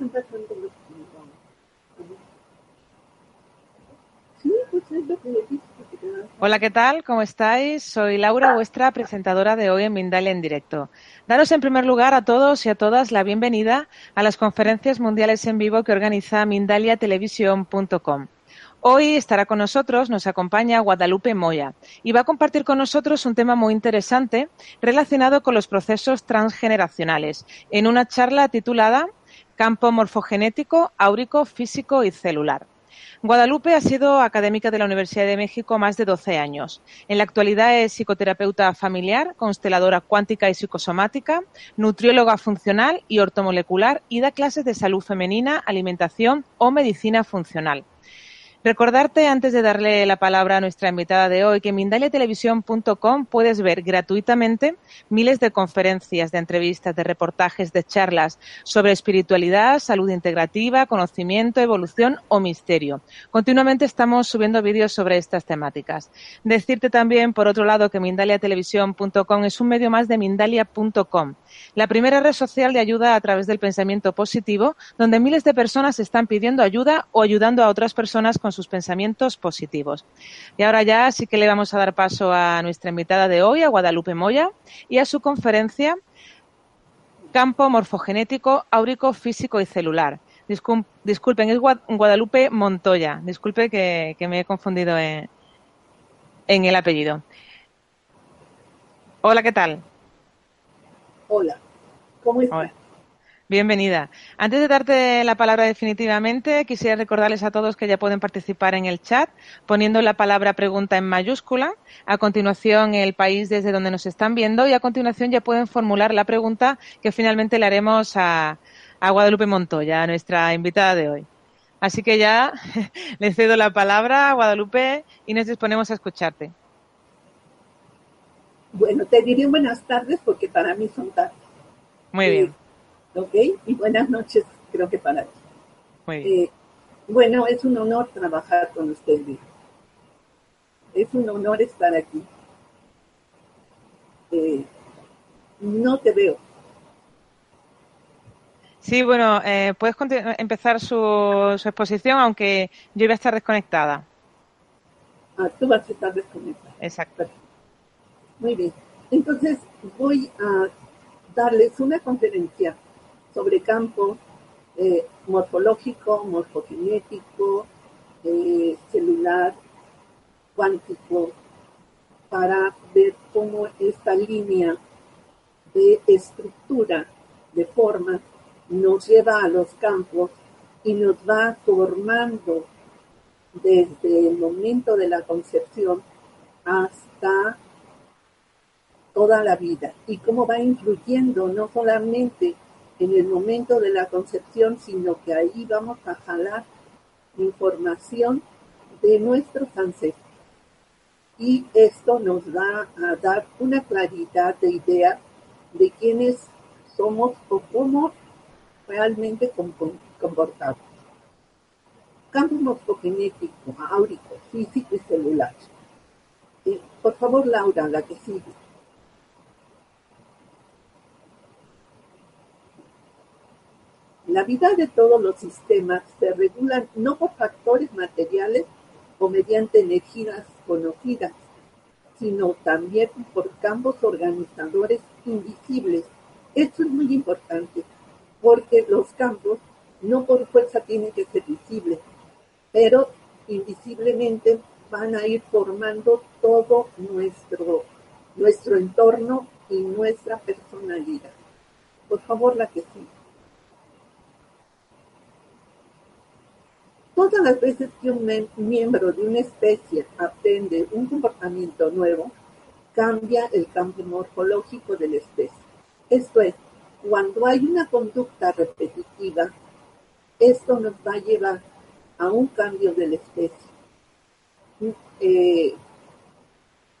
los Sí, pues es lo que le dije. Hola, ¿qué tal? ¿Cómo estáis? Soy Laura, vuestra presentadora de hoy en Mindalia en directo. Daros en primer lugar a todos y a todas la bienvenida a las conferencias mundiales en vivo que organiza mindaliatelevisión.com. Hoy estará con nosotros, nos acompaña Guadalupe Moya y va a compartir con nosotros un tema muy interesante relacionado con los procesos transgeneracionales en una charla titulada Campo morfogenético, áurico, físico y celular. Guadalupe ha sido académica de la Universidad de México más de 12 años. En la actualidad es psicoterapeuta familiar, consteladora cuántica y psicosomática, nutrióloga funcional y ortomolecular y da clases de salud femenina, alimentación o medicina funcional. Recordarte, antes de darle la palabra a nuestra invitada de hoy, que en mindaliatelevisión.com puedes ver gratuitamente miles de conferencias, de entrevistas, de reportajes, de charlas sobre espiritualidad, salud integrativa, conocimiento, evolución o misterio. Continuamente estamos subiendo vídeos sobre estas temáticas. Decirte también, por otro lado, que mindaliatelevisión.com es un medio más de mindalia.com, la primera red social de ayuda a través del pensamiento positivo, donde miles de personas están pidiendo ayuda o ayudando a otras personas con sus pensamientos positivos. Y ahora ya sí que le vamos a dar paso a nuestra invitada de hoy, a Guadalupe Moya, y a su conferencia Campo Morfogenético, Áurico, Físico y Celular. disculpen, es Guadalupe Montoya. Disculpe que, me he confundido en, el apellido. Hola, ¿qué tal? Hola, ¿cómo estás? Bienvenida. Antes de darte la palabra definitivamente, quisiera recordarles a todos que ya pueden participar en el chat poniendo la palabra pregunta en mayúscula, a continuación el país desde donde nos están viendo y a continuación ya pueden formular la pregunta que finalmente le haremos a, Guadalupe Montoya, a nuestra invitada de hoy. Así que ya le cedo la palabra a Guadalupe y nos disponemos a escucharte. Bueno, te diré buenas tardes porque para mí son tardes. Muy bien. ¿Ok? Y buenas noches, creo que para ti. Eh, bueno, es un honor trabajar con usted, Es un honor estar aquí. Eh, no te veo. Sí, bueno, eh, puedes empezar su, exposición, aunque yo iba a estar desconectada. Ah, tú vas a estar desconectada. Exacto. Muy bien. Entonces voy a darles una conferencia sobre campo eh, morfológico, morfogenético, eh, celular, cuántico, para ver cómo esta línea de estructura, de forma, nos lleva a los campos y nos va formando desde el momento de la concepción hasta toda la vida. Y cómo va influyendo no solamente en el momento de la concepción, sino que ahí vamos a jalar información de nuestros ancestros. Y esto nos va a dar una claridad de idea de quiénes somos o cómo realmente comportamos. Campo morfogenético, áurico, físico y celular. Eh, por favor, Laura, la que sigue. La vida de todos los sistemas se regulan no por factores materiales o mediante energías conocidas, sino también por campos organizadores invisibles. Esto es muy importante, porque los campos no por fuerza tienen que ser visibles, pero invisiblemente van a ir formando todo nuestro, nuestro entorno y nuestra personalidad. Por favor, la que sigue. Todas las veces que un miembro de una especie aprende un comportamiento nuevo, cambia el cambio morfológico de la especie. Esto es, cuando hay una conducta repetitiva, esto nos va a llevar a un cambio de la especie. Eh,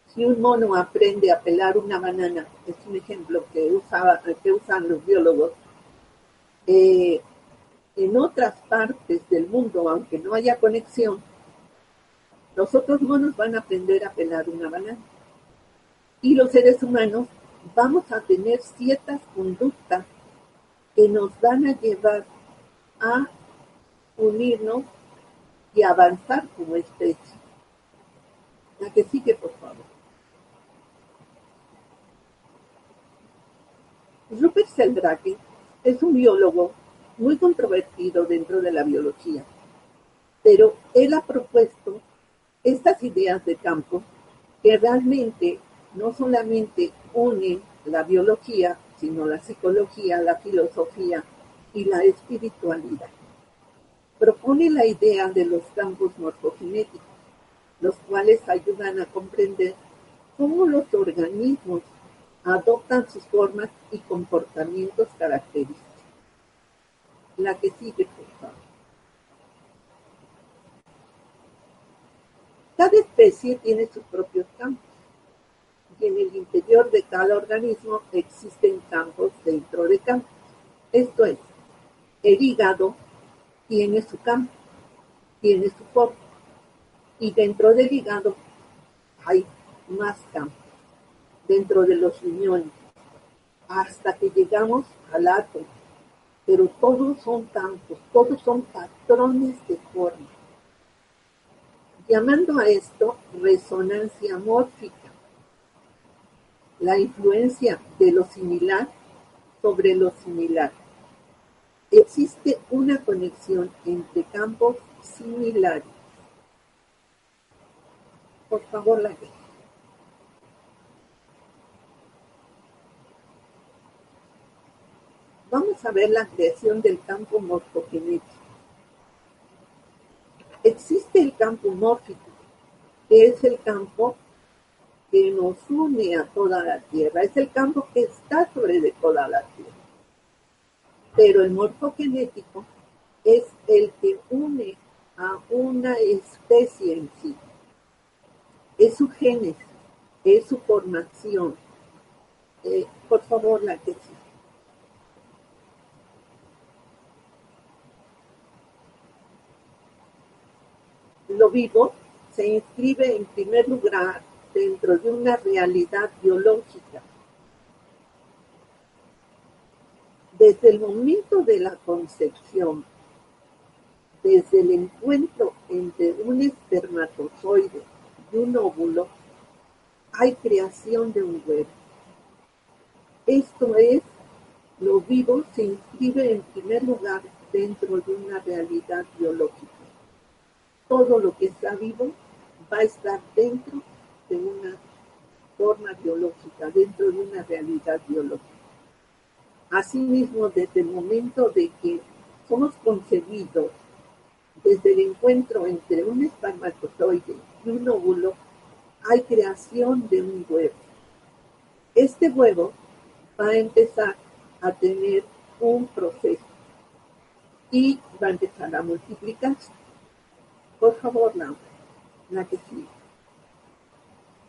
si un mono aprende a pelar una banana, es un ejemplo que, usaba, que usan los biólogos, eh, en otras partes del mundo, aunque no haya conexión, los otros monos van a aprender a pelar una banana. Y los seres humanos vamos a tener ciertas conductas que nos van a llevar a unirnos y avanzar como especie. La que sigue, por favor. Rupert Sheldrake es un biólogo muy controvertido dentro de la biología, pero él ha propuesto estas ideas de campo que realmente no solamente unen la biología, sino la psicología, la filosofía y la espiritualidad. Propone la idea de los campos morfogenéticos, los cuales ayudan a comprender cómo los organismos adoptan sus formas y comportamientos característicos. La que sigue, por favor. Cada especie tiene sus propios campos y en el interior de cada organismo existen campos dentro de campos. Esto es, el hígado tiene su campo, tiene su forma y dentro del hígado hay más campos dentro de los riñones, hasta que llegamos al átomo. Pero todos son campos, todos son patrones de forma. Llamando a esto resonancia mórfica, la influencia de lo similar sobre lo similar. Existe una conexión entre campos similares. Por favor, la gente. Vamos a ver la creación del campo morfogenético. Existe el campo mórfico, que es el campo que nos une a toda la Tierra, es el campo que está sobre de toda la Tierra. Pero el morfogenético es el que une a una especie en sí. Es su génesis, es su formación. Eh, por favor, la que. Lo vivo se inscribe en primer lugar dentro de una realidad biológica. Desde el momento de la concepción, desde el encuentro entre un espermatozoide y un óvulo, hay creación de un huevo. Esto es, lo vivo se inscribe en primer lugar dentro de una realidad biológica todo lo que está vivo va a estar dentro de una forma biológica, dentro de una realidad biológica. Asimismo, desde el momento de que somos concebidos, desde el encuentro entre un espermatozoide y un óvulo, hay creación de un huevo. Este huevo va a empezar a tener un proceso y va a empezar a multiplicarse. Por favor, Laura, la que sí.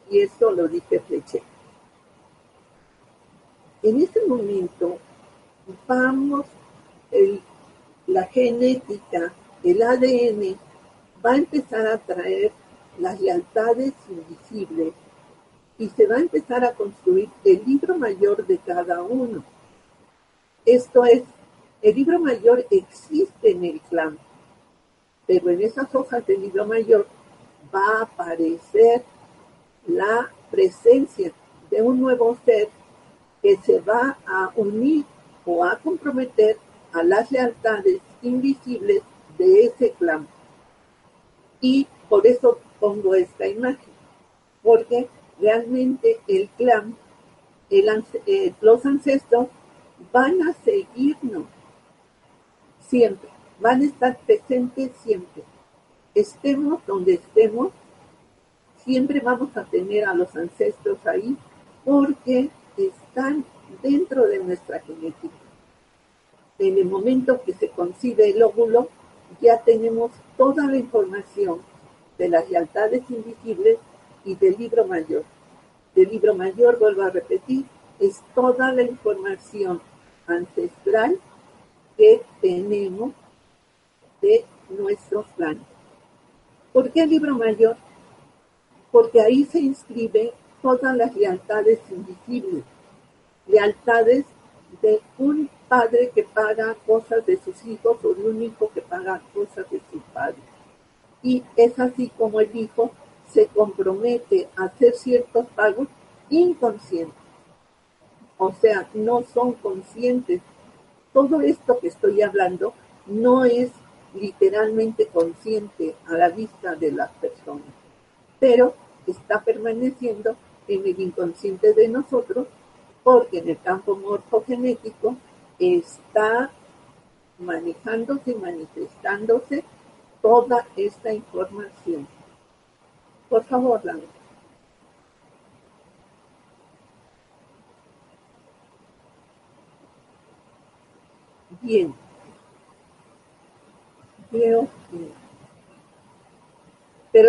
Y eso lo dije Fleche. En este momento vamos, la genética, el ADN, va a empezar a traer las lealtades invisibles y se va a empezar a construir el libro mayor de cada uno. Esto es, el libro mayor existe en el clan, pero en esas hojas del libro mayor va a aparecer la presencia de un nuevo ser que se va a unir o a comprometer a las lealtades invisibles de ese clan. Y por eso pongo esta imagen, porque realmente el clan, eh, los ancestros van a seguirnos siempre van a estar presentes siempre. Estemos donde estemos, siempre vamos a tener a los ancestros ahí porque están dentro de nuestra genética. En el momento que se concibe el óvulo, ya tenemos toda la información de las lealtades invisibles y del libro mayor. Del libro mayor, vuelvo a repetir, es toda la información ancestral que tenemos de nuestros planes. ¿Por qué el libro mayor? Porque ahí se inscriben todas las lealtades invisibles, lealtades de un padre que paga cosas de sus hijos o de un hijo que paga cosas de su padre. Y es así como el hijo se compromete a hacer ciertos pagos inconscientes. O sea, no son conscientes. Todo esto que estoy hablando no es literalmente consciente a la vista de las personas, pero está permaneciendo en el inconsciente de nosotros porque en el campo morfogenético está manejándose y manifestándose toda esta información. Por favor, Laura. Bien. Pero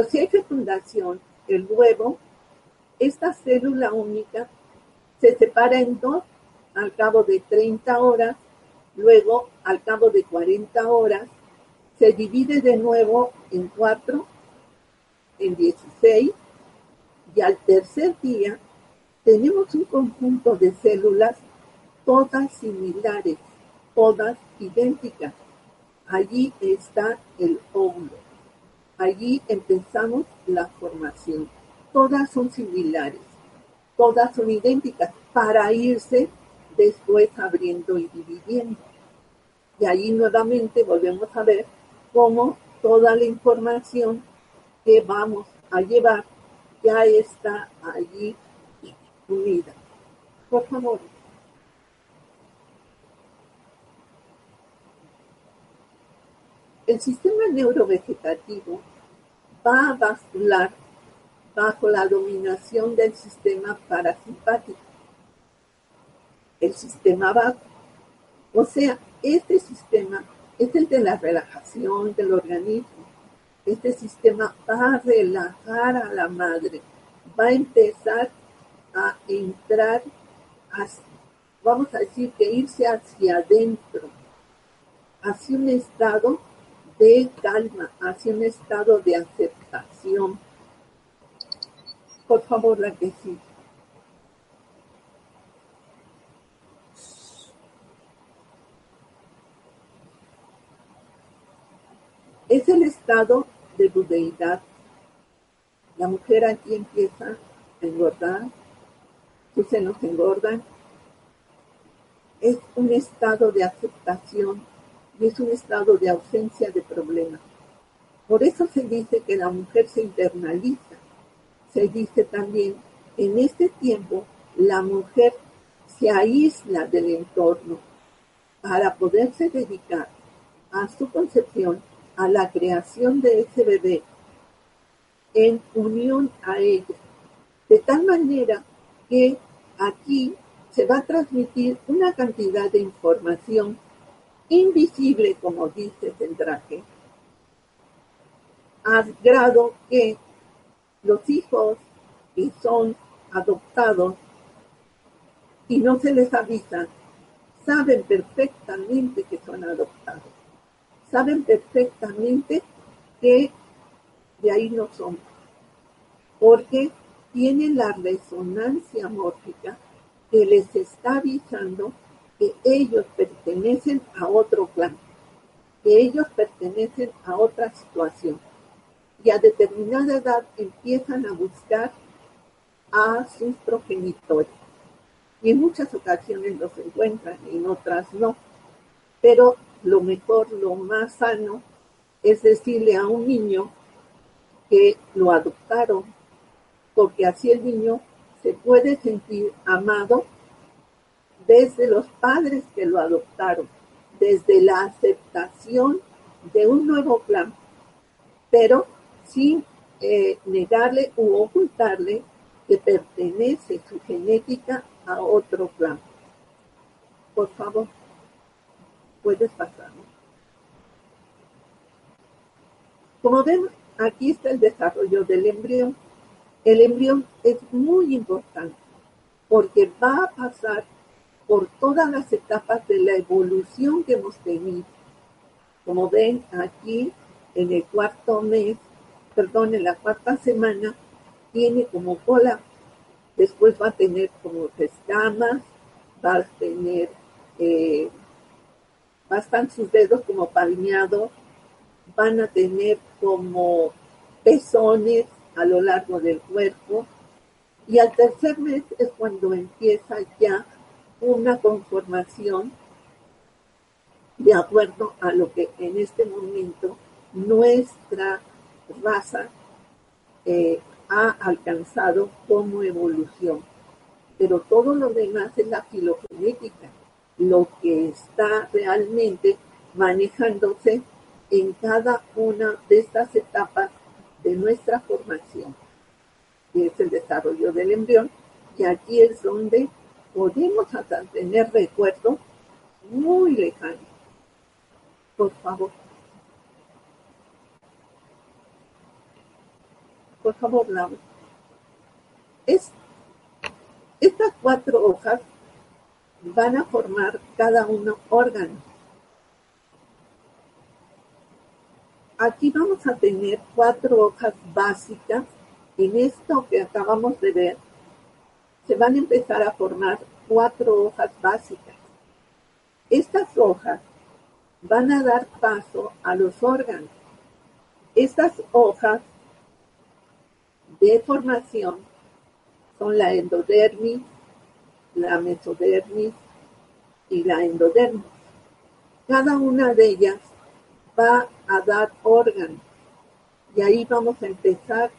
si hay fecundación, el huevo, esta célula única se separa en dos al cabo de 30 horas, luego al cabo de 40 horas, se divide de nuevo en cuatro, en 16, y al tercer día tenemos un conjunto de células todas similares, todas idénticas. Allí está el óvulo. Allí empezamos la formación. Todas son similares, todas son idénticas para irse después abriendo y dividiendo. Y allí nuevamente volvemos a ver cómo toda la información que vamos a llevar ya está allí unida. Por favor. El sistema neurovegetativo va a bascular bajo la dominación del sistema parasimpático. El sistema va, o sea, este sistema es el de la relajación del organismo. Este sistema va a relajar a la madre, va a empezar a entrar, vamos a decir que irse hacia adentro, hacia un estado de calma, hacia un estado de aceptación. Por favor, la que sí. Es el estado de budeidad. La mujer aquí empieza a engordar, sus senos engordan. Es un estado de aceptación es un estado de ausencia de problemas. Por eso se dice que la mujer se internaliza. Se dice también, en este tiempo, la mujer se aísla del entorno para poderse dedicar a su concepción a la creación de ese bebé en unión a ella, de tal manera que aquí se va a transmitir una cantidad de información invisible, como dice traje, a grado que los hijos que son adoptados y no se les avisa, saben perfectamente que son adoptados. Saben perfectamente que de ahí no son, porque tienen la resonancia mórfica que les está avisando que ellos pertenecen a otro plan, que ellos pertenecen a otra situación. Y a determinada edad empiezan a buscar a sus progenitores. Y en muchas ocasiones los encuentran, en otras no. Pero lo mejor, lo más sano, es decirle a un niño que lo adoptaron, porque así el niño se puede sentir amado desde los padres que lo adoptaron, desde la aceptación de un nuevo plan, pero sin eh, negarle u ocultarle que pertenece su genética a otro plan. Por favor puedes pasar. Como ven, aquí está el desarrollo del embrión. El embrión es muy importante porque va a pasar por todas las etapas de la evolución que hemos tenido. Como ven aquí, en el cuarto mes, perdón, en la cuarta semana, tiene como cola, después va a tener como escamas, va a tener eh, bastan sus dedos como palmeados, van a tener como pezones a lo largo del cuerpo y al tercer mes es cuando empieza ya una conformación de acuerdo a lo que en este momento nuestra raza eh, ha alcanzado como evolución. Pero todo lo demás es la filogenética, lo que está realmente manejándose en cada una de estas etapas de nuestra formación, que es el desarrollo del embrión, y aquí es donde podemos tener recuerdos muy lejanos. Por favor. Por favor, Laura. Es, estas cuatro hojas van a formar cada uno órgano. Aquí vamos a tener cuatro hojas básicas. En esto que acabamos de ver, se van a empezar a formar cuatro hojas básicas. Estas hojas van a dar paso a los órganos. Estas hojas de formación son la endodermis, la mesodermis y la endodermis. Cada una de ellas va a dar órganos y ahí vamos a empezar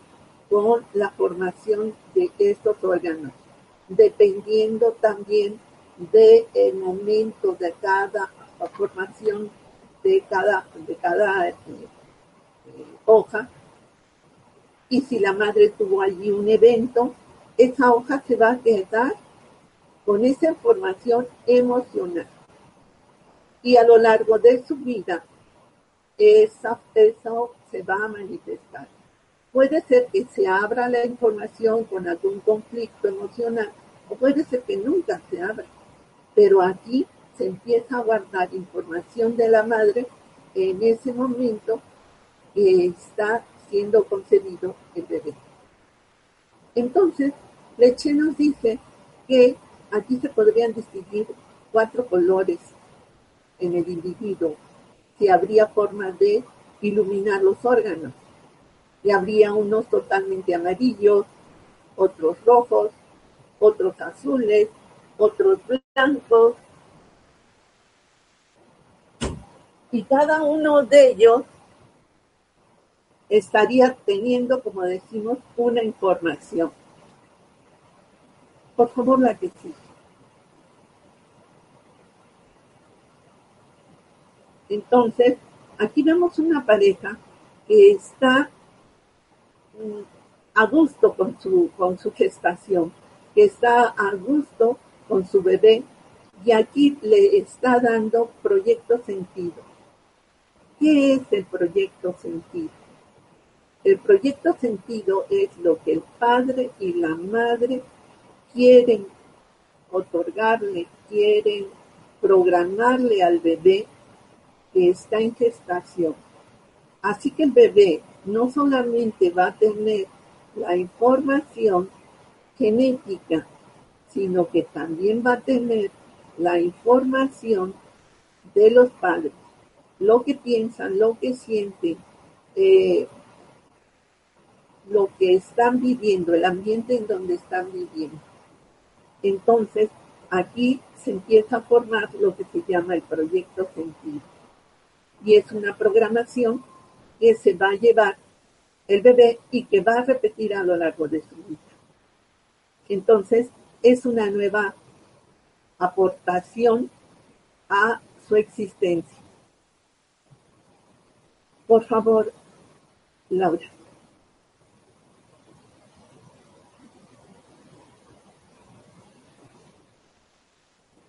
con la formación de estos órganos, dependiendo también del momento de cada formación de cada, de cada eh, hoja. Y si la madre tuvo allí un evento, esa hoja se va a quedar con esa información emocional. Y a lo largo de su vida, esa, eso se va a manifestar. Puede ser que se abra la información con algún conflicto emocional o puede ser que nunca se abra. Pero aquí se empieza a guardar información de la madre en ese momento que está siendo concebido el bebé. Entonces, Leche nos dice que aquí se podrían distinguir cuatro colores en el individuo, que habría forma de iluminar los órganos. Y habría unos totalmente amarillos, otros rojos, otros azules, otros blancos, y cada uno de ellos estaría teniendo, como decimos, una información. Por favor, la que sí. Entonces, aquí vemos una pareja que está a gusto con su, con su gestación, que está a gusto con su bebé y aquí le está dando proyecto sentido. ¿Qué es el proyecto sentido? El proyecto sentido es lo que el padre y la madre quieren otorgarle, quieren programarle al bebé que está en gestación. Así que el bebé no solamente va a tener la información genética, sino que también va a tener la información de los padres lo que piensan, lo que sienten, eh, lo que están viviendo, el ambiente en donde están viviendo. Entonces, aquí se empieza a formar lo que se llama el proyecto sentido. Y es una programación que se va a llevar el bebé y que va a repetir a lo largo de su vida. Entonces, es una nueva aportación a su existencia. Por favor, Laura.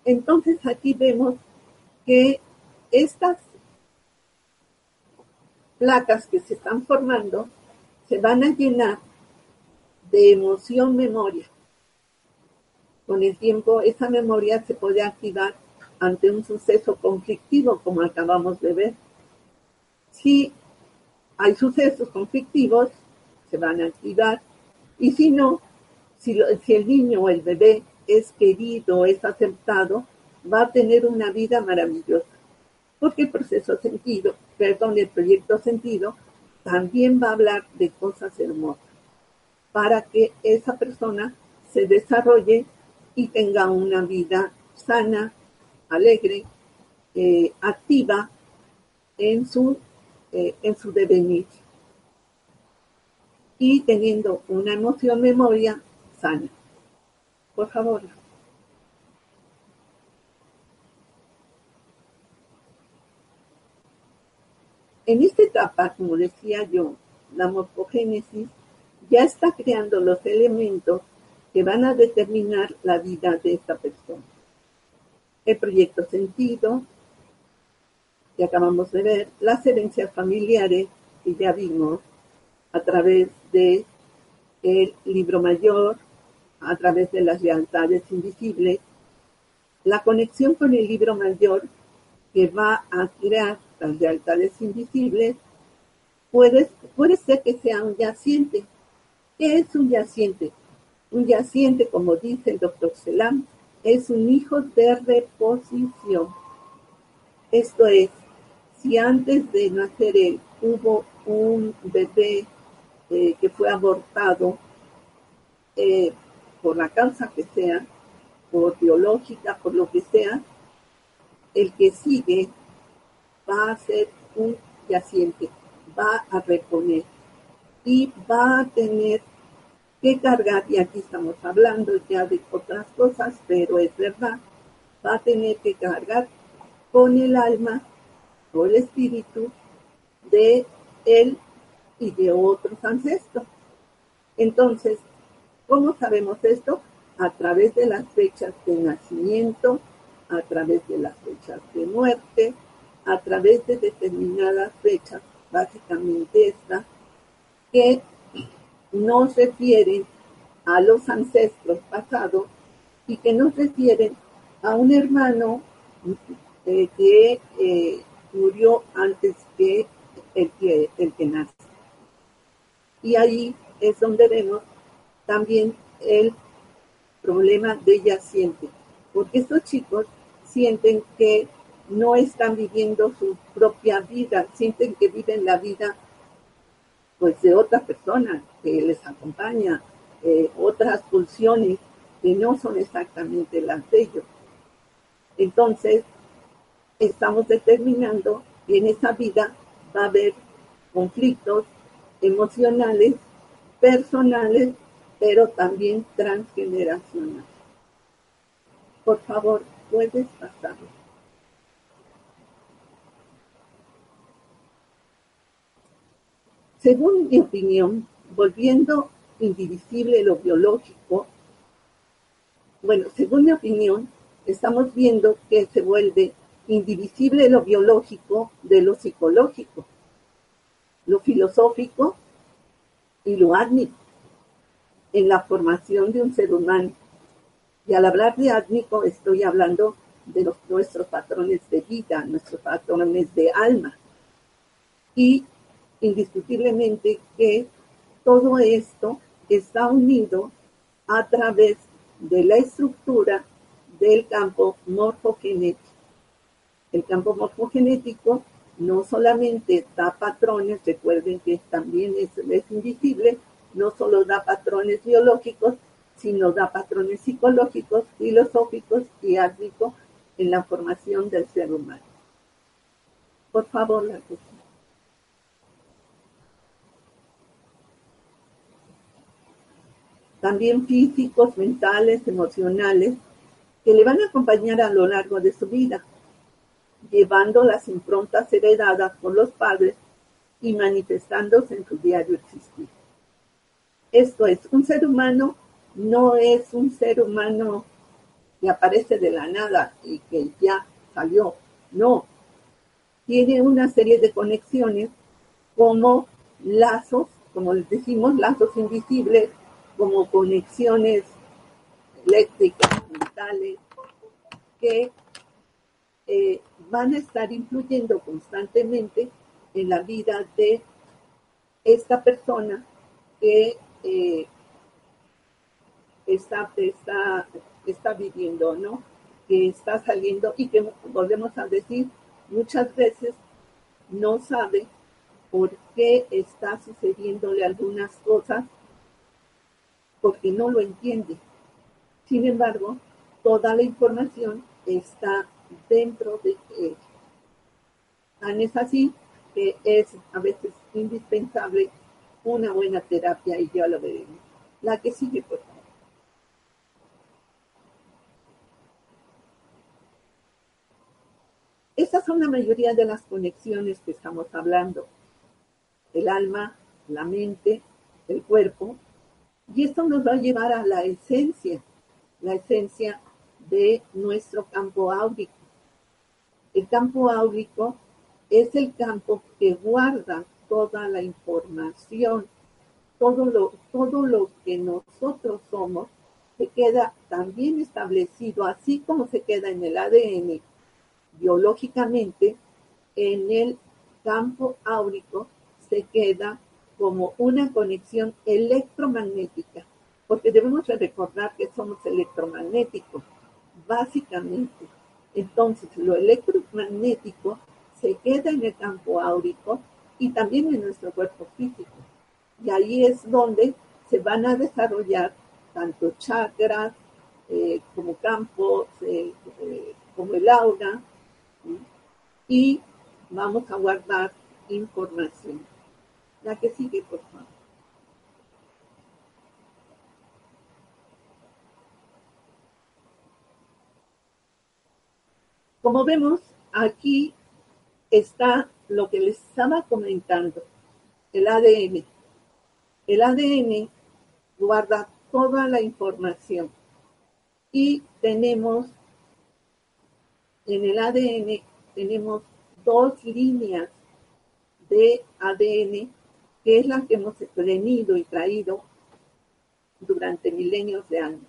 Entonces aquí vemos que estas placas que se están formando se van a llenar de emoción memoria. Con el tiempo esa memoria se puede activar ante un suceso conflictivo como acabamos de ver si hay sucesos conflictivos, se van a activar. Y si no, si, el niño o el bebé es querido, es aceptado, va a tener una vida maravillosa. Porque el proceso sentido, perdón, el proyecto sentido, también va a hablar de cosas hermosas para que esa persona se desarrolle y tenga una vida sana, alegre, eh, activa en su, eh, en su devenir y teniendo una emoción memoria sana. Por favor. En esta etapa, como decía yo, la morfogénesis ya está creando los elementos que van a determinar la vida de esta persona. El proyecto sentido, que acabamos de ver, las herencias familiares, que ya vimos a través de el libro mayor, a través de las lealtades invisibles, la conexión con el libro mayor que va a crear las lealtades invisibles, puede, puede ser que sea un yaciente. ¿Qué es un yaciente? Un yaciente, como dice el doctor Selam, es un hijo de reposición. Esto es, si antes de nacer él hubo un bebé eh, que fue abortado eh, por la causa que sea, por biológica, por lo que sea, el que sigue va a ser un yaciente, va a reponer y va a tener que cargar, y aquí estamos hablando ya de otras cosas, pero es verdad, va a tener que cargar con el alma o el espíritu de él y de otros ancestros. Entonces, ¿cómo sabemos esto? A través de las fechas de nacimiento, a través de las fechas de muerte, a través de determinadas fechas, básicamente esta, que nos refieren a los ancestros pasados y que nos refieren a un hermano eh, que eh, murió antes que el que, nace. Y ahí es donde vemos también el problema de yaciente, porque estos chicos sienten que no están viviendo su propia vida, sienten que viven la vida pues de otra persona que les acompaña, eh, otras pulsiones que no son exactamente las de ellos. Entonces, estamos determinando que en esa vida va a haber conflictos emocionales, personales, pero también transgeneracionales. Por favor, puedes pasarlo. Según mi opinión, volviendo indivisible lo biológico, bueno, según mi opinión, estamos viendo que se vuelve indivisible lo biológico de lo psicológico lo filosófico y lo átmico en la formación de un ser humano. Y al hablar de átmico estoy hablando de los, nuestros patrones de vida, nuestros patrones de alma. Y indiscutiblemente que todo esto está unido a través de la estructura del campo morfogenético. El campo morfogenético no solamente da patrones, recuerden que también es, invisible, no solo da patrones biológicos, sino da patrones psicológicos, filosóficos y árbitros en la formación del ser humano. Por favor, la cuestión. También físicos, mentales, emocionales, que le van a acompañar a lo largo de su vida llevando las improntas heredadas por los padres y manifestándose en su diario existir. Esto es, un ser humano no es un ser humano que aparece de la nada y que ya salió, no. Tiene una serie de conexiones como lazos, como les decimos, lazos invisibles, como conexiones eléctricas, mentales, que eh, van a estar influyendo constantemente en la vida de esta persona que eh, está, está, está viviendo, ¿no? que está saliendo y que volvemos a decir muchas veces no sabe por qué está sucediéndole algunas cosas porque no lo entiende. Sin embargo, toda la información está dentro de él. Tan es así que es a veces indispensable una buena terapia y ya lo veremos. La que sigue, por favor. Esas son la mayoría de las conexiones que estamos hablando. El alma, la mente, el cuerpo. Y esto nos va a llevar a la esencia, la esencia de nuestro campo áurico. El campo áurico es el campo que guarda toda la información, todo lo, todo lo que nosotros somos, se queda también establecido, así como se queda en el ADN biológicamente, en el campo áurico se queda como una conexión electromagnética, porque debemos recordar que somos electromagnéticos, básicamente. Entonces, lo electromagnético se queda en el campo áurico y también en nuestro cuerpo físico. Y ahí es donde se van a desarrollar tanto chakras eh, como campos, eh, eh, como el aura, y vamos a guardar información. La que sigue, por favor. Como vemos, aquí está lo que les estaba comentando, el ADN. El ADN guarda toda la información y tenemos en el ADN tenemos dos líneas de ADN que es la que hemos tenido y traído durante milenios de años.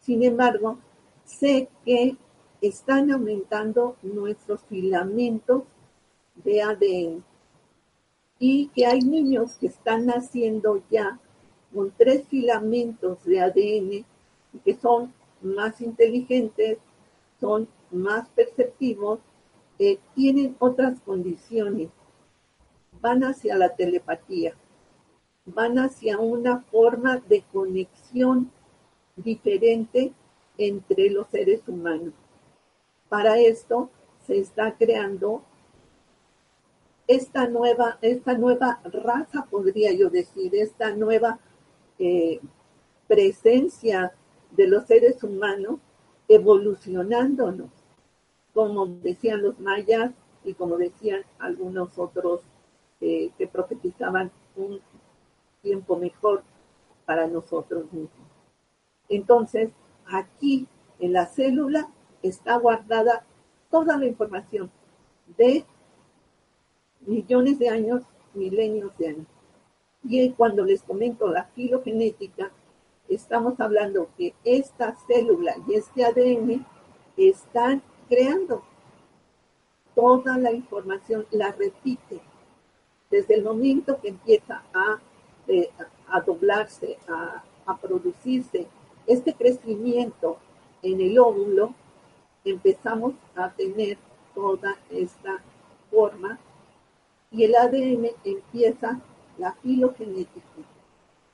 Sin embargo, sé que están aumentando nuestros filamentos de ADN y que hay niños que están naciendo ya con tres filamentos de ADN y que son más inteligentes, son más perceptivos, eh, tienen otras condiciones, van hacia la telepatía, van hacia una forma de conexión diferente entre los seres humanos. Para esto se está creando esta nueva, esta nueva raza, podría yo decir, esta nueva eh, presencia de los seres humanos evolucionándonos, como decían los mayas y como decían algunos otros que profetizaban un tiempo mejor para nosotros mismos. Entonces, aquí en la célula está guardada toda la información de millones de años, milenios de años. Y cuando les comento la filogenética, estamos hablando que esta célula y este ADN están creando toda la información, la repite desde el momento que empieza a, eh, doblarse, a producirse este crecimiento en el óvulo, empezamos a tener toda esta forma y el ADN empieza la filogenética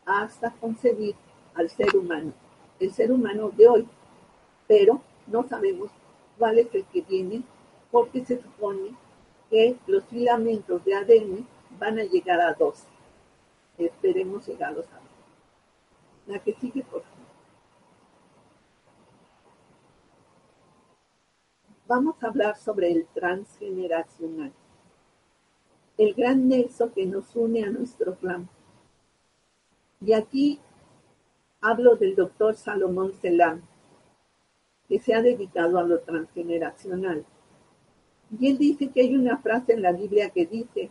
hasta concebir al ser humano, el ser humano de hoy, pero no sabemos cuál es el que viene porque se supone que los filamentos de ADN van a llegar a 12. Esperemos llegarlos a 12. La que sigue, por favor. Vamos a hablar sobre el transgeneracional el gran nexo que nos une a nuestro clan. Y aquí hablo del doctor Salomón Celan, que se ha dedicado a lo transgeneracional. Y él dice que hay una frase en la Biblia que dice,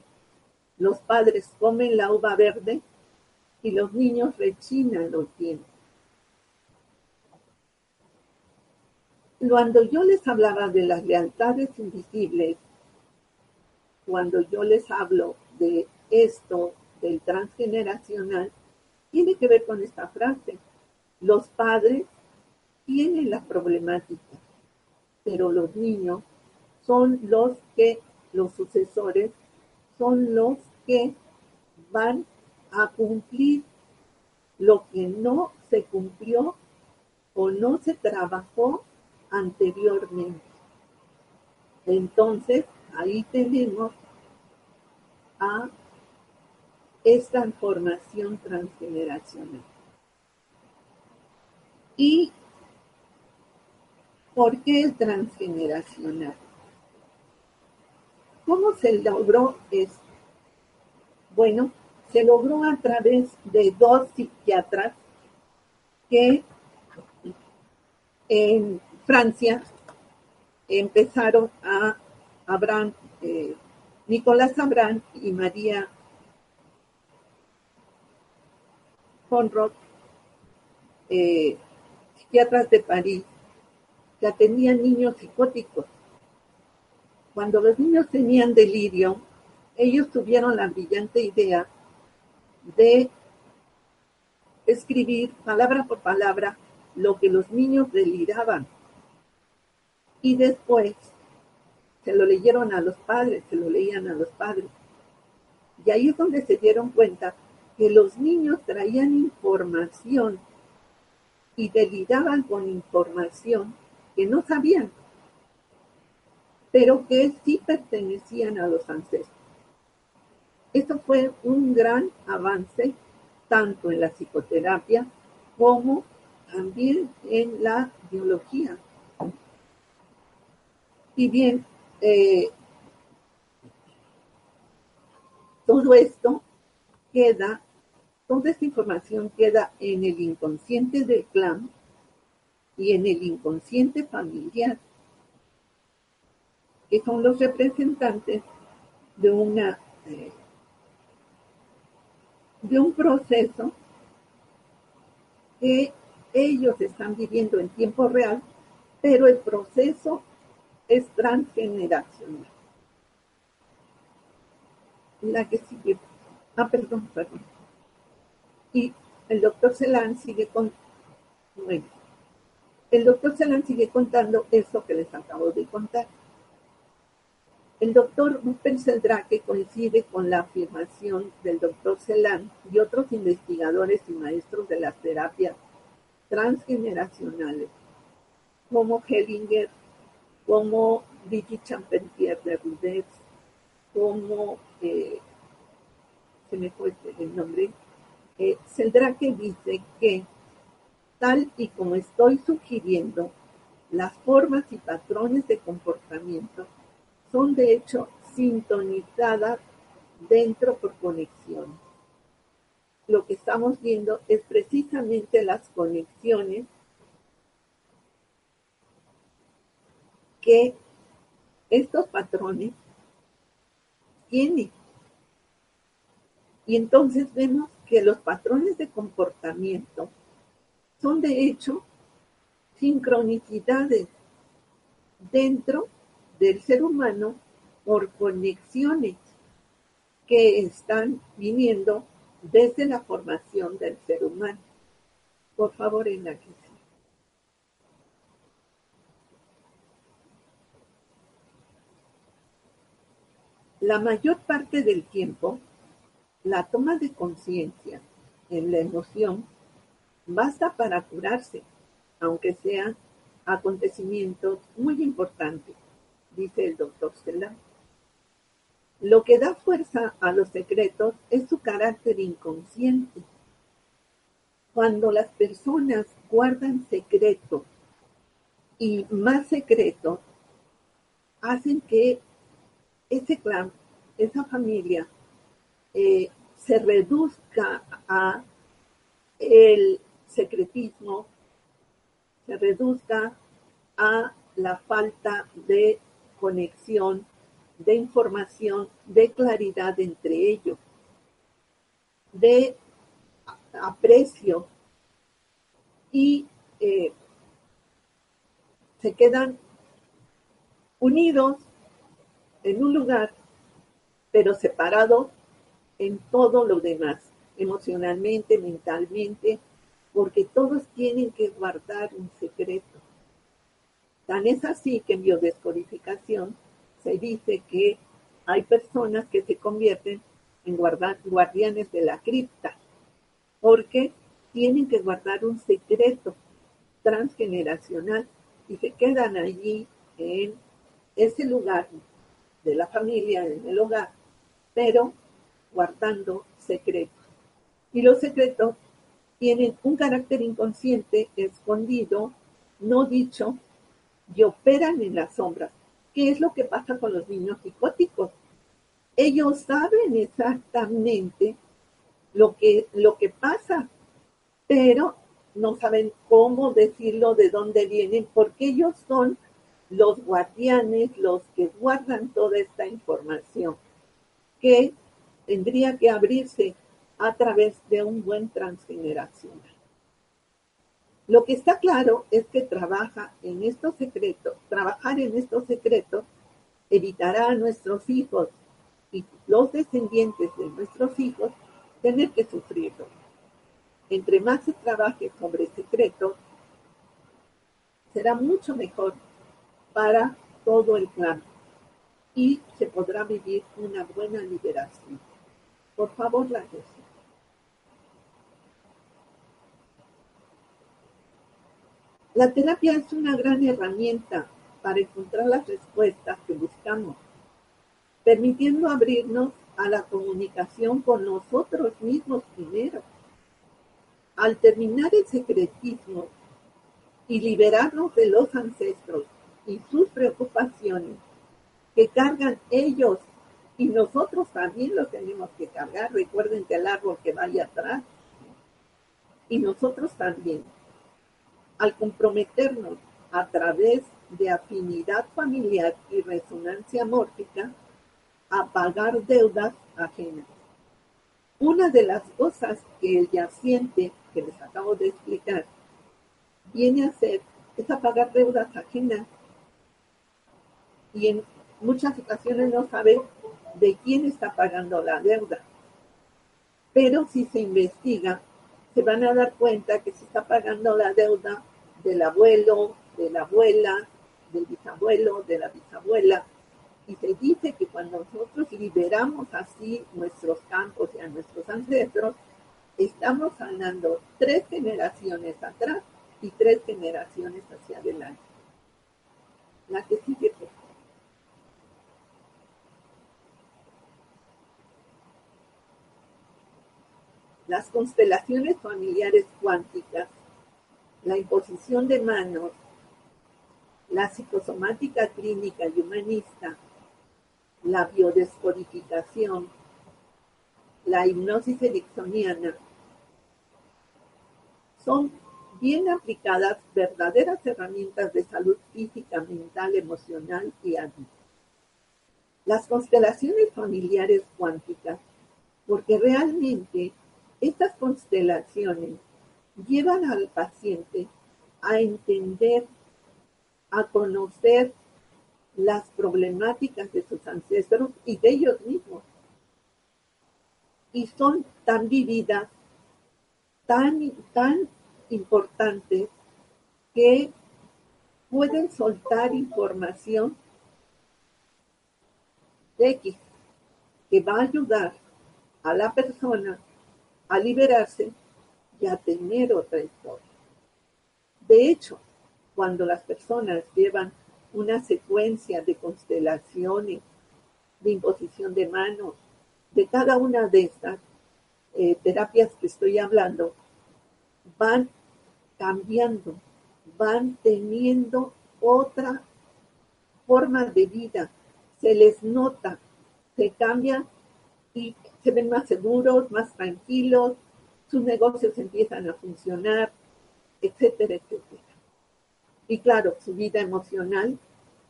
los padres comen la uva verde y los niños rechinan los dientes. Cuando yo les hablaba de las lealtades invisibles cuando yo les hablo de esto, del transgeneracional, tiene que ver con esta frase. Los padres tienen la problemática pero los niños son los que, los sucesores, son los que van a cumplir lo que no se cumplió o no se trabajó anteriormente. Entonces, ahí tenemos a esta información transgeneracional. ¿Y por qué el transgeneracional? ¿Cómo se logró esto? Bueno, se logró a través de dos psiquiatras que en Francia empezaron a Abraham, eh, Nicolás Abraham y María Conrad, eh, psiquiatras de París, que atendían niños psicóticos. Cuando los niños tenían delirio, ellos tuvieron la brillante idea de escribir palabra por palabra lo que los niños deliraban. Y después se lo leyeron a los padres, se lo leían a los padres. Y ahí es donde se dieron cuenta que los niños traían información y deliraban con información que no sabían, pero que sí pertenecían a los ancestros. Esto fue un gran avance tanto en la psicoterapia como también en la biología. Y bien, eh, todo esto queda, toda esta información queda en el inconsciente del clan y en el inconsciente familiar, que son los representantes de una eh, de un proceso que ellos están viviendo en tiempo real, pero el proceso es transgeneracional. La que sigue. Ah, perdón, perdón. Y el doctor Celan sigue con. El doctor Celan sigue contando eso que les acabo de contar. El doctor Rupert coincide con la afirmación del doctor Celan y otros investigadores y maestros de las terapias transgeneracionales, como Hellinger, como Vicky Champentier de Rudez, como, eh, se me fue el nombre, eh, dice que, tal y como estoy sugiriendo, las formas y patrones de comportamiento son de hecho sintonizadas dentro por conexión. Lo que estamos viendo es precisamente las conexiones que estos patrones tienen. Y entonces vemos que los patrones de comportamiento son de hecho sincronicidades dentro del ser humano por conexiones que están viniendo desde la formación del ser humano. Por favor, en la que La mayor parte del tiempo, la toma de conciencia en la emoción basta para curarse, aunque sean acontecimientos muy importantes dice el doctor Celan. Lo que da fuerza a los secretos es su carácter inconsciente. Cuando las personas guardan secretos y más secretos, hacen que ese clan, esa familia, eh, se reduzca a el secretismo, se reduzca a la falta de conexión, de información, de claridad entre ellos, de aprecio y eh, se quedan unidos en un lugar, pero separados en todo lo demás, emocionalmente, mentalmente, porque todos tienen que guardar un secreto. Tan es así que en biodescodificación se dice que hay personas que se convierten en guardianes de la cripta, porque tienen que guardar un secreto transgeneracional y se quedan allí en ese lugar de la familia, en el hogar, pero guardando secretos. Y los secretos tienen un carácter inconsciente, escondido, no dicho, y operan en las sombras. ¿Qué es lo que pasa con los niños psicóticos? Ellos saben exactamente lo que, lo que pasa, pero no saben cómo decirlo, de dónde vienen, porque ellos son los guardianes, los que guardan toda esta información, que tendría que abrirse a través de un buen transgeneracional. Lo que está claro es que trabaja en estos secretos, trabajar en estos secretos evitará a nuestros hijos y los descendientes de nuestros hijos tener que sufrirlo. Entre más se trabaje sobre secretos, será mucho mejor para todo el clan y se podrá vivir una buena liberación. Por favor, la. La terapia es una gran herramienta para encontrar las respuestas que buscamos, permitiendo abrirnos a la comunicación con nosotros mismos primero. Al terminar el secretismo y liberarnos de los ancestros y sus preocupaciones que cargan ellos y nosotros también los tenemos que cargar. Recuerden que el árbol que vaya atrás y nosotros también al comprometernos a través de afinidad familiar y resonancia mórfica a pagar deudas ajenas. Una de las cosas que el yaciente, que les acabo de explicar, viene a hacer es a pagar deudas ajenas y en muchas ocasiones no sabe de quién está pagando la deuda. Pero si se investiga, se van a dar cuenta que se está pagando la deuda del abuelo, de la abuela, del bisabuelo, de la bisabuela. Y se dice que cuando nosotros liberamos así nuestros campos y a nuestros ancestros, estamos sanando tres generaciones atrás y tres generaciones hacia adelante. La que sigue, Las constelaciones familiares cuánticas la imposición de manos, la psicosomática clínica y humanista, la biodescodificación, la hipnosis ericksoniana, son bien aplicadas verdaderas herramientas de salud física, mental, emocional y ágil. Las constelaciones familiares cuánticas, porque realmente estas constelaciones llevan al paciente a entender, a conocer las problemáticas de sus ancestros y de ellos mismos. Y son tan vividas, tan, tan importantes, que pueden soltar información X que va a ayudar a la persona a liberarse y a tener otra historia. De hecho, cuando las personas llevan una secuencia de constelaciones, de imposición de manos, de cada una de estas eh, terapias que estoy hablando, van cambiando, van teniendo otra forma de vida, se les nota, se cambian y se ven más seguros, más tranquilos, sus negocios empiezan a funcionar, etcétera, etcétera. Y claro, su vida emocional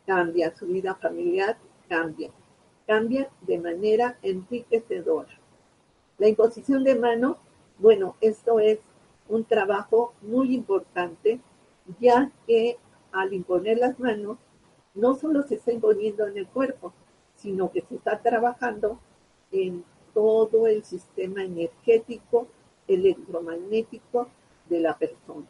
cambia, su vida familiar cambia, cambia de manera enriquecedora. La imposición de manos, bueno, esto es un trabajo muy importante, ya que al imponer las manos, no solo se está imponiendo en el cuerpo, sino que se está trabajando en todo el sistema energético electromagnético de la persona.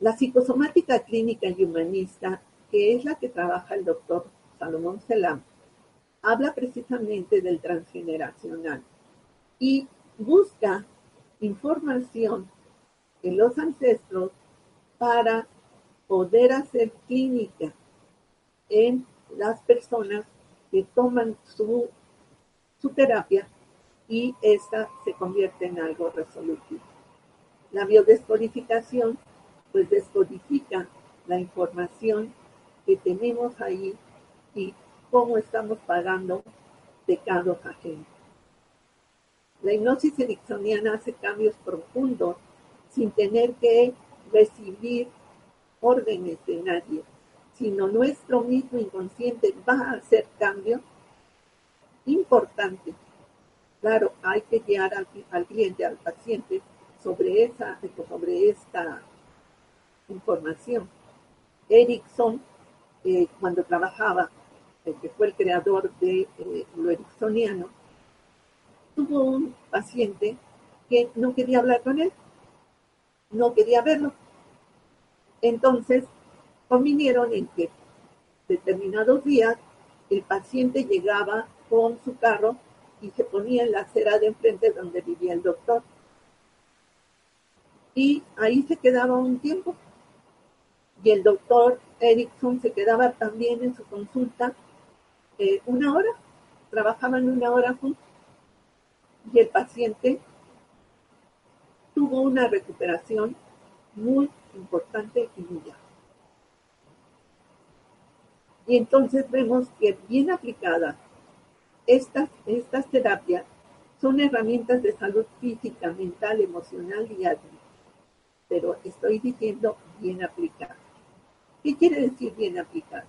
La psicosomática clínica y humanista, que es la que trabaja el doctor Salomón Selam, habla precisamente del transgeneracional y busca información en los ancestros para poder hacer clínica en las personas que toman su, su terapia y esta se convierte en algo resolutivo. La biodescodificación pues descodifica la información que tenemos ahí y cómo estamos pagando pecados ajenos. La hipnosis ericksoniana hace cambios profundos sin tener que recibir órdenes de nadie, sino nuestro mismo inconsciente va a hacer cambios importantes. Claro, hay que guiar al, cliente, al paciente, sobre, esa, sobre esta información. Erickson, eh, cuando trabajaba, el que fue el creador de eh, lo ericksoniano, tuvo un paciente que no quería hablar con él, no quería verlo. Entonces, convinieron en que determinados días el paciente llegaba con su carro y se ponía en la acera de enfrente donde vivía el doctor. Y ahí se quedaba un tiempo. Y el doctor Erickson se quedaba también en su consulta eh, una hora, trabajaban una hora juntos. Y el paciente tuvo una recuperación muy importante y muy Y entonces vemos que bien aplicadas, estas, estas terapias son herramientas de salud física, mental, emocional y adulta. Pero estoy diciendo bien aplicadas. ¿Qué quiere decir bien aplicadas?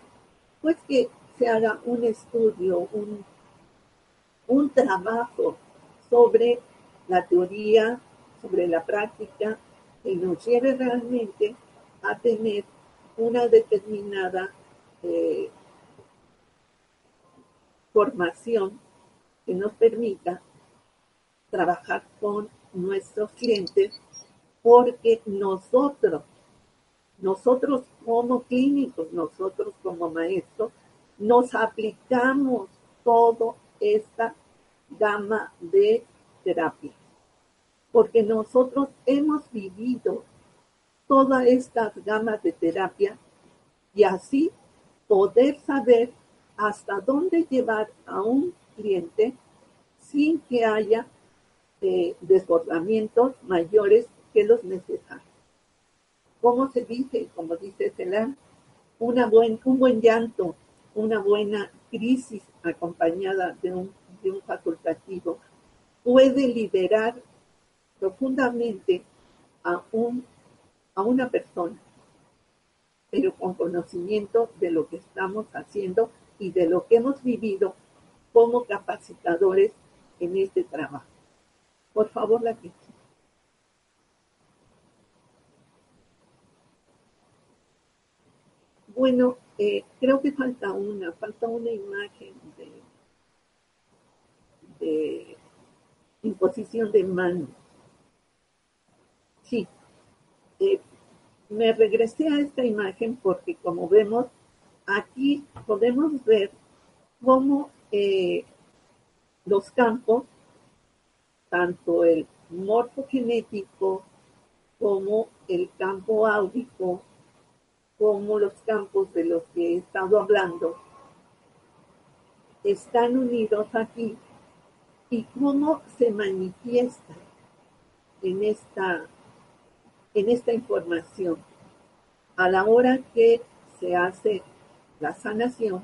Pues que se haga un estudio, un, un trabajo sobre la teoría, sobre la práctica, que nos lleve realmente a tener una determinada eh, formación que nos permita trabajar con nuestros clientes porque nosotros, nosotros como clínicos, nosotros como maestros, nos aplicamos toda esta gama de terapia, porque nosotros hemos vivido todas estas gamas de terapia y así poder saber hasta dónde llevar a un cliente sin que haya eh, desbordamientos mayores que los necesarios. ¿Cómo se dice? Como dice Celan, una buen, un buen llanto una buena crisis acompañada de un, de un facultativo puede liberar profundamente a, un, a una persona, pero con conocimiento de lo que estamos haciendo y de lo que hemos vivido como capacitadores en este trabajo. Por favor, la que Bueno, eh, creo que falta una, falta una imagen de, imposición de manos. Sí, eh, me regresé a esta imagen porque como vemos, aquí podemos ver cómo eh, los campos, tanto el morfogenético como el campo áudico, como los campos de los que he estado hablando están unidos aquí y cómo se manifiesta en esta, en esta información. A la hora que se hace la sanación,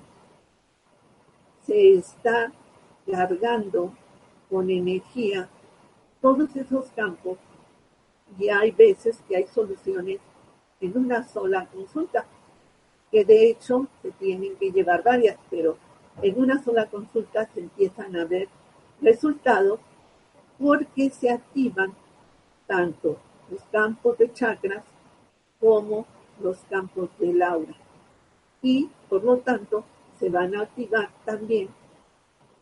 se está cargando con energía todos esos campos y hay veces que hay soluciones en una sola consulta, que de hecho se tienen que llevar varias, pero en una sola consulta se empiezan a ver resultados porque se activan tanto los campos de chakras como los campos de aura. Y por lo tanto se van a activar también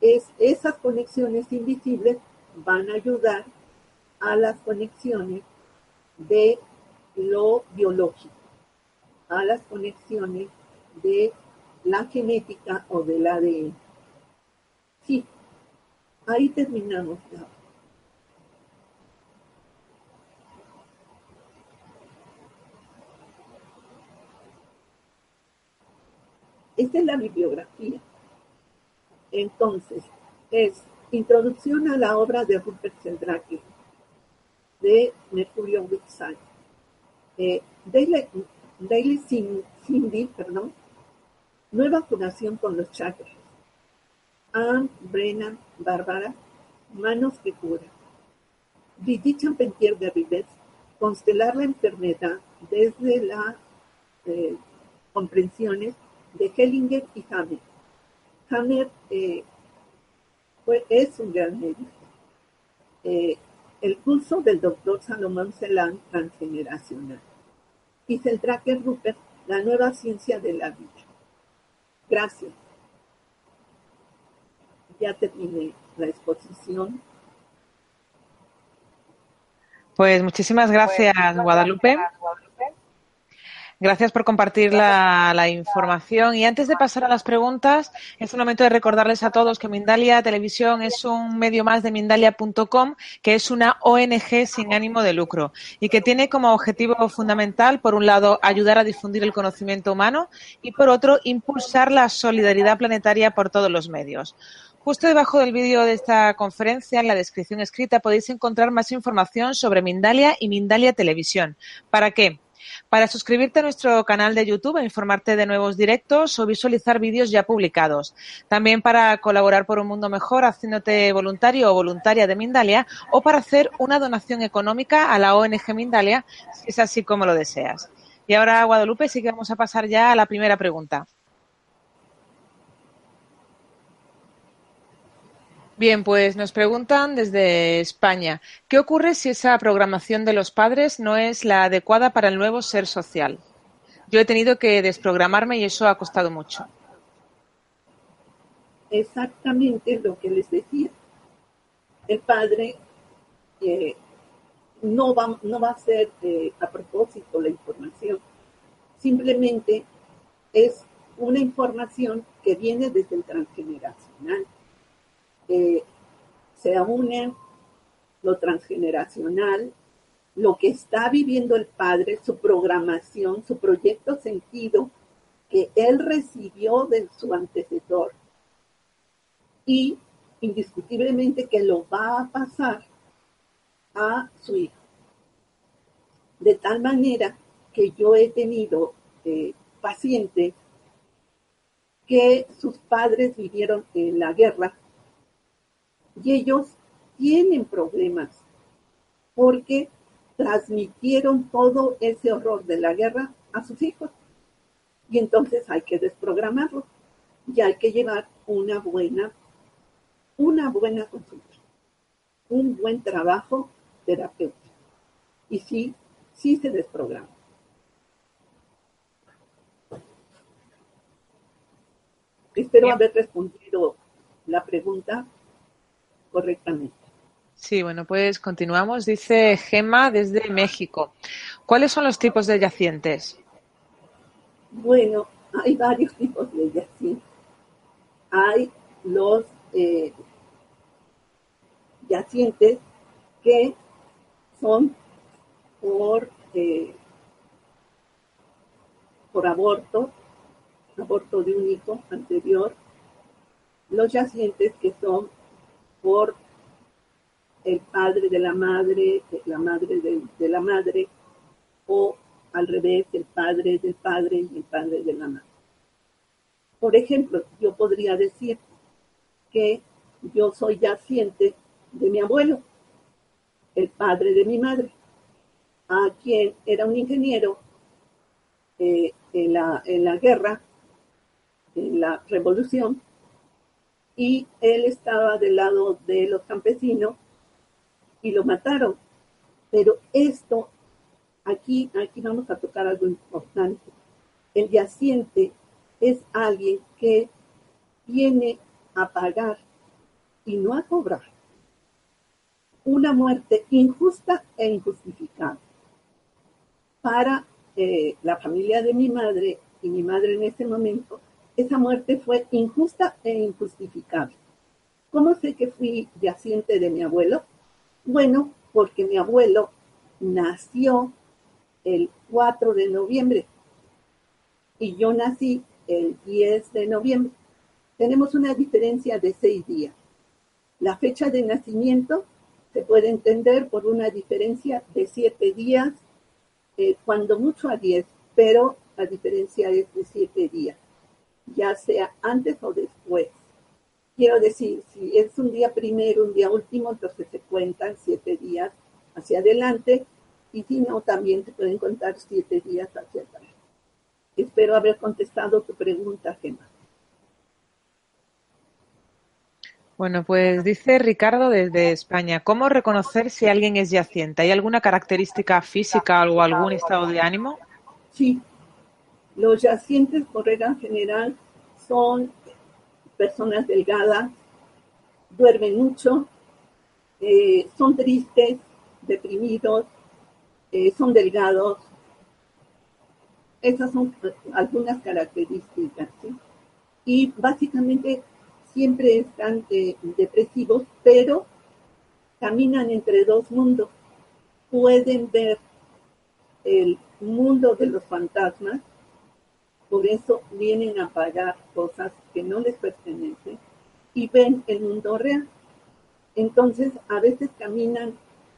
es, esas conexiones invisibles van a ayudar a las conexiones de lo biológico. a las conexiones de la genética o del ADN. Sí, ahí terminamos. Esta es la bibliografía. Entonces, es Introducción a la obra de Rupert Sheldrake, de Mercurio Website. Eh, Daily, Cindy, perdón, Nueva curación con los chakras. Anne Brennan Bárbara, Manos que cura. Brigitte Champentier de Ribes, Constelar la enfermedad desde las eh, comprensiones de Hellinger y Hammer. Hammer eh, es un gran médico. Eh, el curso del doctor Salomón Celan, transgeneracional. Y Tracker Rupert, la nueva ciencia de la vida. Gracias. Ya terminé la exposición. Pues muchísimas gracias, pues, Guadalupe. Gracias por compartir la, información. Y antes de pasar a las preguntas, es un momento de recordarles a todos que Mindalia Televisión es un medio más de Mindalia.com, que es una ONG sin ánimo de lucro y que tiene como objetivo fundamental, por un lado, ayudar a difundir el conocimiento humano y, por otro, impulsar la solidaridad planetaria por todos los medios. Justo debajo del vídeo de esta conferencia, en la descripción escrita, podéis encontrar más información sobre Mindalia y Mindalia Televisión. ¿Para qué? Para suscribirte a nuestro canal de YouTube e informarte de nuevos directos o visualizar vídeos ya publicados. También para colaborar por un mundo mejor haciéndote voluntario o voluntaria de Mindalia o para hacer una donación económica a la ONG Mindalia si es así como lo deseas. Y ahora, Guadalupe, sí que vamos a pasar ya a la primera pregunta. Bien, pues nos preguntan desde España, ¿qué ocurre si esa programación de los padres no es la adecuada para el nuevo ser social? Yo he tenido que desprogramarme y eso ha costado mucho. Exactamente lo que les decía. El padre eh, no, va, no va a ser eh, a propósito la información, simplemente es una información que viene desde el transgeneracional se unen lo transgeneracional, lo que está viviendo el padre, su programación, su proyecto sentido que él recibió de su antecesor y indiscutiblemente que lo va a pasar a su hijo. De tal manera que yo he tenido eh, pacientes que sus padres vivieron en la guerra y ellos tienen problemas porque transmitieron todo ese horror de la guerra a sus hijos. Y entonces hay que desprogramarlo y hay que llevar una buena, una buena consulta, un buen trabajo terapéutico. Y sí, sí se desprograma. Espero haber respondido la pregunta correctamente. Sí, bueno, pues continuamos. Dice Gema desde México. ¿Cuáles son los tipos de yacientes? Bueno, hay varios tipos de yacientes. Hay los eh, yacientes que son por, eh, por aborto, aborto de un hijo anterior, los yacientes que son por el padre de la madre, la madre de, la madre, o al revés, el padre del padre y el padre de la madre. Por ejemplo, yo podría decir que yo soy yaciente de mi abuelo, el padre de mi madre, a quien era un ingeniero eh, en, la, en la guerra, en la revolución, y él estaba del lado de los campesinos y lo mataron. Pero esto, aquí, aquí vamos a tocar algo importante. El yaciente es alguien que viene a pagar y no a cobrar una muerte injusta e injustificada para eh, la familia de mi madre y mi madre en ese momento, esa muerte fue injusta e injustificable. ¿Cómo sé que fui yaciente de mi abuelo? Bueno, porque mi abuelo nació el 4 de noviembre y yo nací el 10 de noviembre. Tenemos una diferencia de seis días. La fecha de nacimiento se puede entender por una diferencia de siete días, eh, cuando mucho a diez, pero la diferencia es de siete días, ya sea antes o después. Quiero decir, si es un día primero, un día último, entonces se cuentan siete días hacia adelante y si no, también se pueden contar siete días hacia atrás. Espero haber contestado tu pregunta, Gemma. Bueno, pues dice Ricardo desde España, ¿cómo reconocer si alguien es yaciente? ¿Hay alguna característica física o algún estado de ánimo? Sí, los yacientes por regla general son personas delgadas, duermen mucho, eh, son tristes, deprimidos, eh, son delgados. Esas son algunas características. Y básicamente siempre están eh, depresivos, pero caminan entre dos mundos. Pueden ver el mundo de los fantasmas, por eso vienen a pagar cosas que no les pertenecen y ven el mundo real. Entonces, a veces caminan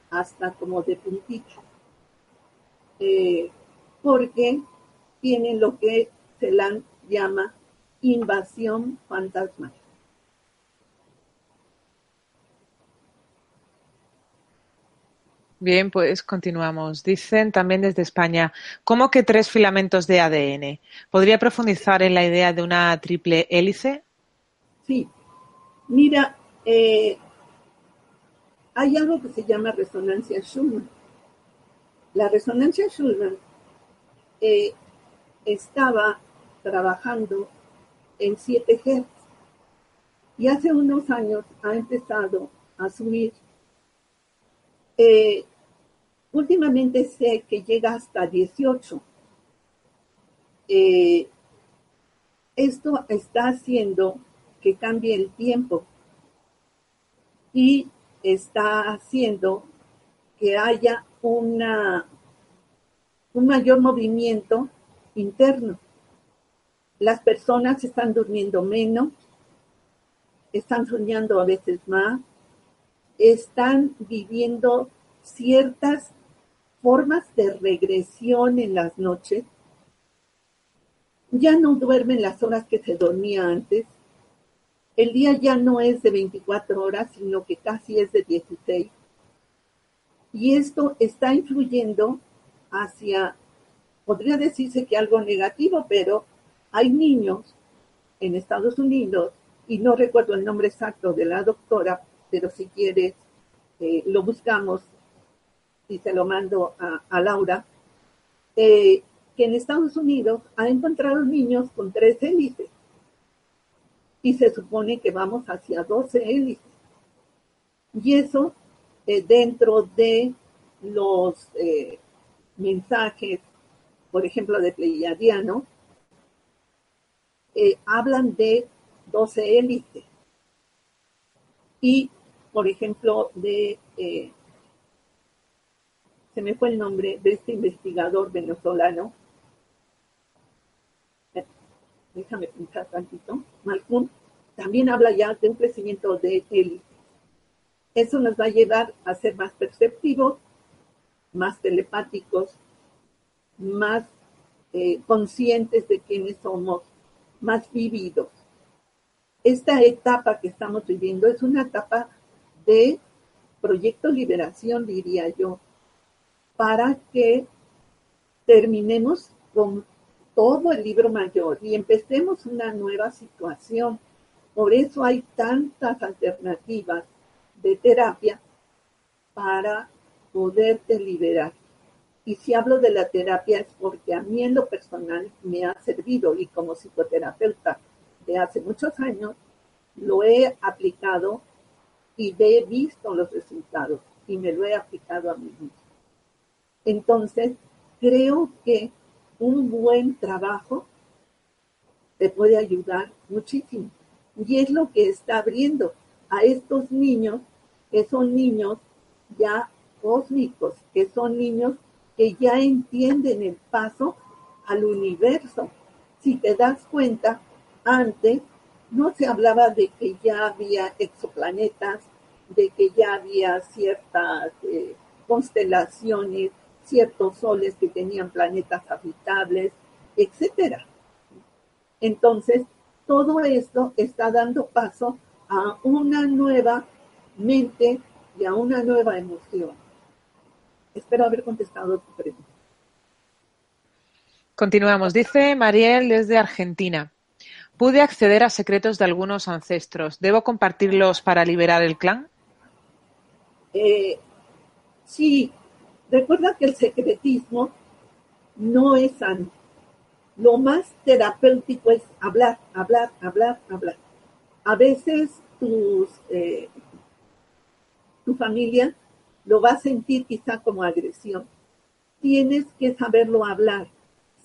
hasta como de puntito, eh, porque tienen lo que se llama invasión fantasmal. Bien, pues continuamos. Dicen también desde España, ¿cómo que tres filamentos de ADN? ¿Podría profundizar en la idea de una triple hélice? Sí. Mira, eh, hay algo que se llama resonancia Schumann. La resonancia Schumann eh, estaba trabajando en 7 Hz y hace unos años ha empezado a subir eh, Últimamente sé que llega hasta 18. Eh, esto está haciendo que cambie el tiempo y está haciendo que haya una, un mayor movimiento interno. Las personas están durmiendo menos, están soñando a veces más, están viviendo ciertas formas de regresión en las noches. Ya no duermen las horas que se dormía antes. El día ya no es de 24 horas, sino que casi es de 16. Y esto está influyendo hacia, podría decirse que algo negativo, pero hay niños en Estados Unidos, y no recuerdo el nombre exacto de la doctora, pero si quieres, eh, lo buscamos y se lo mando a, Laura, eh, que en Estados Unidos ha encontrado niños con tres hélices y se supone que vamos hacia 12 hélices. Y eso eh, dentro de los mensajes, por ejemplo, de Pleiadiano, hablan de 12 hélices. Y, por ejemplo, de se me fue el nombre de este investigador venezolano. Eh, déjame pensar tantito. Malcolm también habla ya de un crecimiento de élite. Eso nos va a llevar a ser más perceptivos, más telepáticos, más eh, conscientes de quiénes somos, más vividos. Esta etapa que estamos viviendo es una etapa de proyecto liberación, diría yo, para que terminemos con todo el libro mayor y empecemos una nueva situación. Por eso hay tantas alternativas de terapia para poderte liberar. Y si hablo de la terapia es porque a mí en lo personal me ha servido y como psicoterapeuta de hace muchos años lo he aplicado y he visto los resultados y me lo he aplicado a mí mismo. Entonces, creo que un buen trabajo te puede ayudar muchísimo. Y es lo que está abriendo a estos niños, que son niños ya cósmicos, que son niños que ya entienden el paso al universo. Si te das cuenta, antes no se hablaba de que ya había exoplanetas, de que ya había ciertas eh, constelaciones, ciertos soles que tenían planetas habitables, etcétera. Entonces, todo esto está dando paso a una nueva mente y a una nueva emoción. Espero haber contestado tu pregunta. Continuamos. Dice Mariel desde Argentina. Pude acceder a secretos de algunos ancestros. ¿Debo compartirlos para liberar el clan? Eh, sí, recuerda que el secretismo no es sano. Lo más terapéutico es hablar, hablar, hablar, hablar. A veces tus, eh, tu familia lo va a sentir quizá como agresión. Tienes que saberlo hablar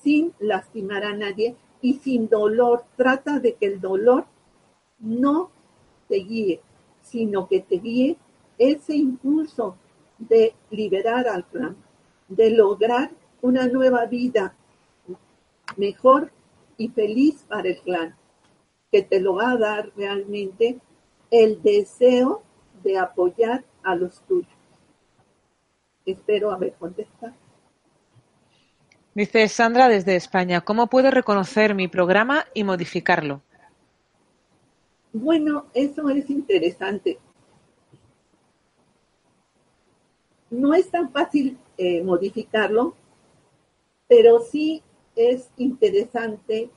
sin lastimar a nadie y sin dolor. Trata de que el dolor no te guíe, sino que te guíe ese impulso de liberar al clan, de lograr una nueva vida mejor y feliz para el clan, que te lo va a dar realmente el deseo de apoyar a los tuyos. Espero haber contestado. Dice Sandra desde España, ¿cómo puedo reconocer mi programa y modificarlo? Bueno, eso es interesante. No es tan fácil eh, modificarlo, pero sí es interesante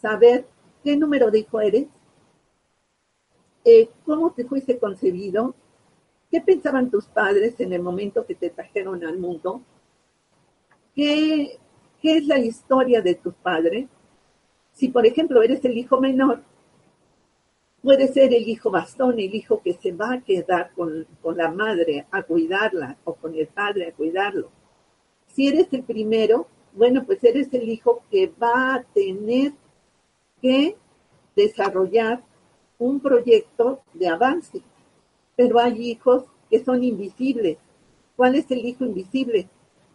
saber qué número de hijo eres, eh, cómo te fuiste concebido, qué pensaban tus padres en el momento que te trajeron al mundo, qué, es la historia de tus padres. Si, por ejemplo, eres el hijo menor, puede ser el hijo bastón, el hijo que se va a quedar con, con la madre a cuidarla o con el padre a cuidarlo. Si eres el primero, bueno, pues eres el hijo que va a tener que desarrollar un proyecto de avance. Pero hay hijos que son invisibles. ¿Cuál es el hijo invisible?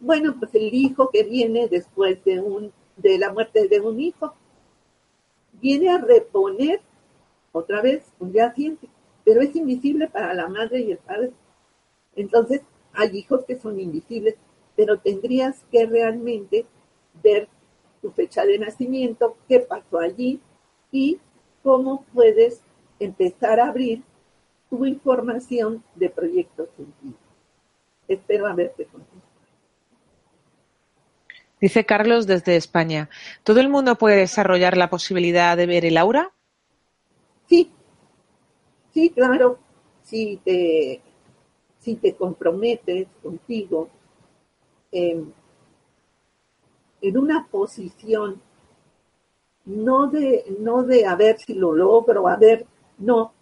Bueno, pues el hijo que viene después de, la muerte de un hijo. Viene a reponer otra vez un día pero es invisible para la madre y el padre. Entonces, hay hijos que son invisibles, pero tendrías que realmente ver tu fecha de nacimiento, qué pasó allí y cómo puedes empezar a abrir tu información de proyectos sentidos. Espero haberte contestado. Dice Carlos desde España, ¿todo el mundo puede desarrollar la posibilidad de ver el aura? Sí, sí, claro, si te, si te comprometes contigo, eh, en una posición no de, no de a ver si lo logro, a ver, no,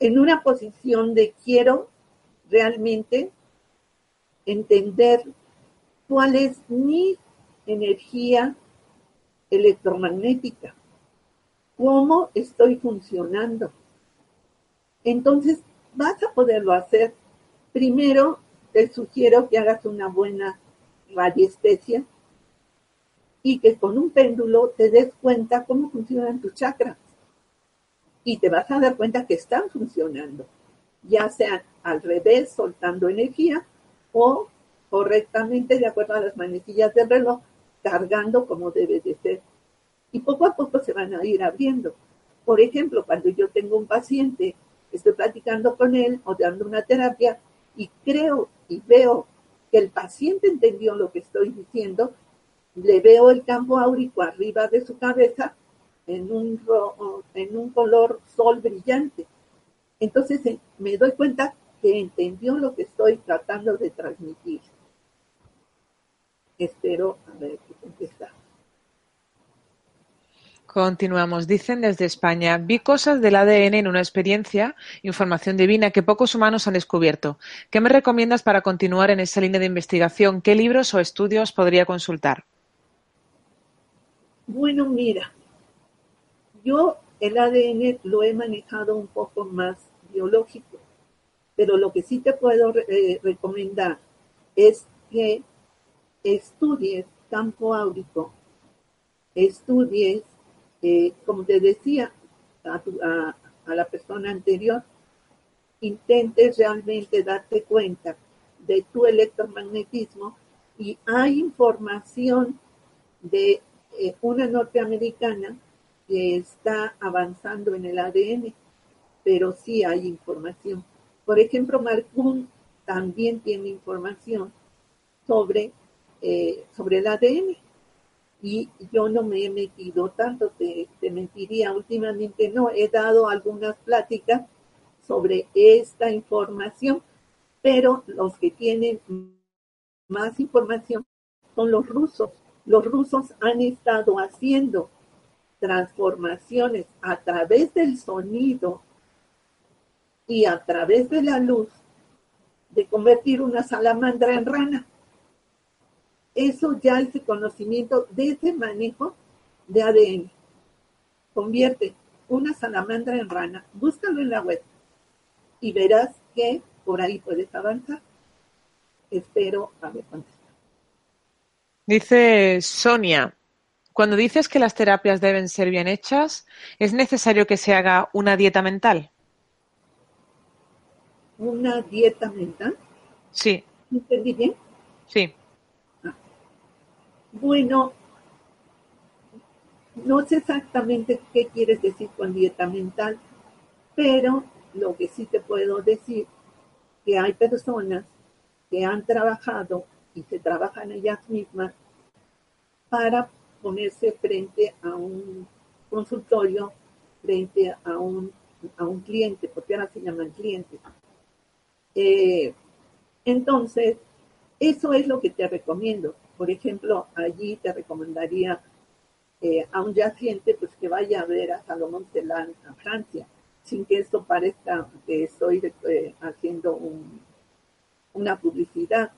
en una posición de quiero realmente entender cuál es mi energía electromagnética, cómo estoy funcionando. Entonces, vas a poderlo hacer. Primero, te sugiero que hagas una buena radiestesia y que con un péndulo te des cuenta cómo funcionan tus chakras. Y te vas a dar cuenta que están funcionando, ya sea al revés, soltando energía, o correctamente, de acuerdo a las manecillas del reloj, cargando como debe de ser. Y poco a poco se van a ir abriendo. Por ejemplo, cuando yo tengo un paciente, estoy platicando con él o dando una terapia y creo y veo que el paciente entendió lo que estoy diciendo, le veo el campo áurico arriba de su cabeza en un, en un color sol brillante. Entonces eh, me doy cuenta que entendió lo que estoy tratando de transmitir. Espero a ver qué contesta. Continuamos. Dicen desde España, vi cosas del ADN en una experiencia, información divina que pocos humanos han descubierto. ¿Qué me recomiendas para continuar en esa línea de investigación? ¿Qué libros o estudios podría consultar? Bueno, mira, yo el ADN lo he manejado un poco más biológico, pero lo que sí te puedo eh, recomendar es que estudies campo áurico, estudies, eh, como te decía a, a la persona anterior, intentes realmente darte cuenta de tu electromagnetismo y hay información de eh, una norteamericana que está avanzando en el ADN, pero sí hay información. Por ejemplo, Marcún también tiene información sobre, eh, sobre el ADN y yo no me he metido tanto, te, te mentiría últimamente, no, he dado algunas pláticas sobre esta información, pero los que tienen más información son los rusos. Los rusos han estado haciendo transformaciones a través del sonido y a través de la luz de convertir una salamandra en rana. Eso ya es el conocimiento de ese manejo de ADN. Convierte una salamandra en rana. Búscalo en la web y verás que por ahí puedes avanzar. Espero haber contestado. Dice Sonia, cuando dices que las terapias deben ser bien hechas, ¿es necesario que se haga una dieta mental? ¿Una dieta mental? Sí. ¿Entendí bien? Sí. Bueno, no sé exactamente qué quieres decir con dieta mental, pero lo que sí te puedo decir que hay personas que han trabajado y que trabajan ellas mismas para ponerse frente a un consultorio, frente a un, a un cliente, porque ahora se llaman clientes. Eh, entonces, eso es lo que te recomiendo. Por ejemplo, allí te recomendaría eh, a un yaciente pues que vaya a ver a Salomón Celán a Francia sin que esto parezca que estoy eh, haciendo una publicidad.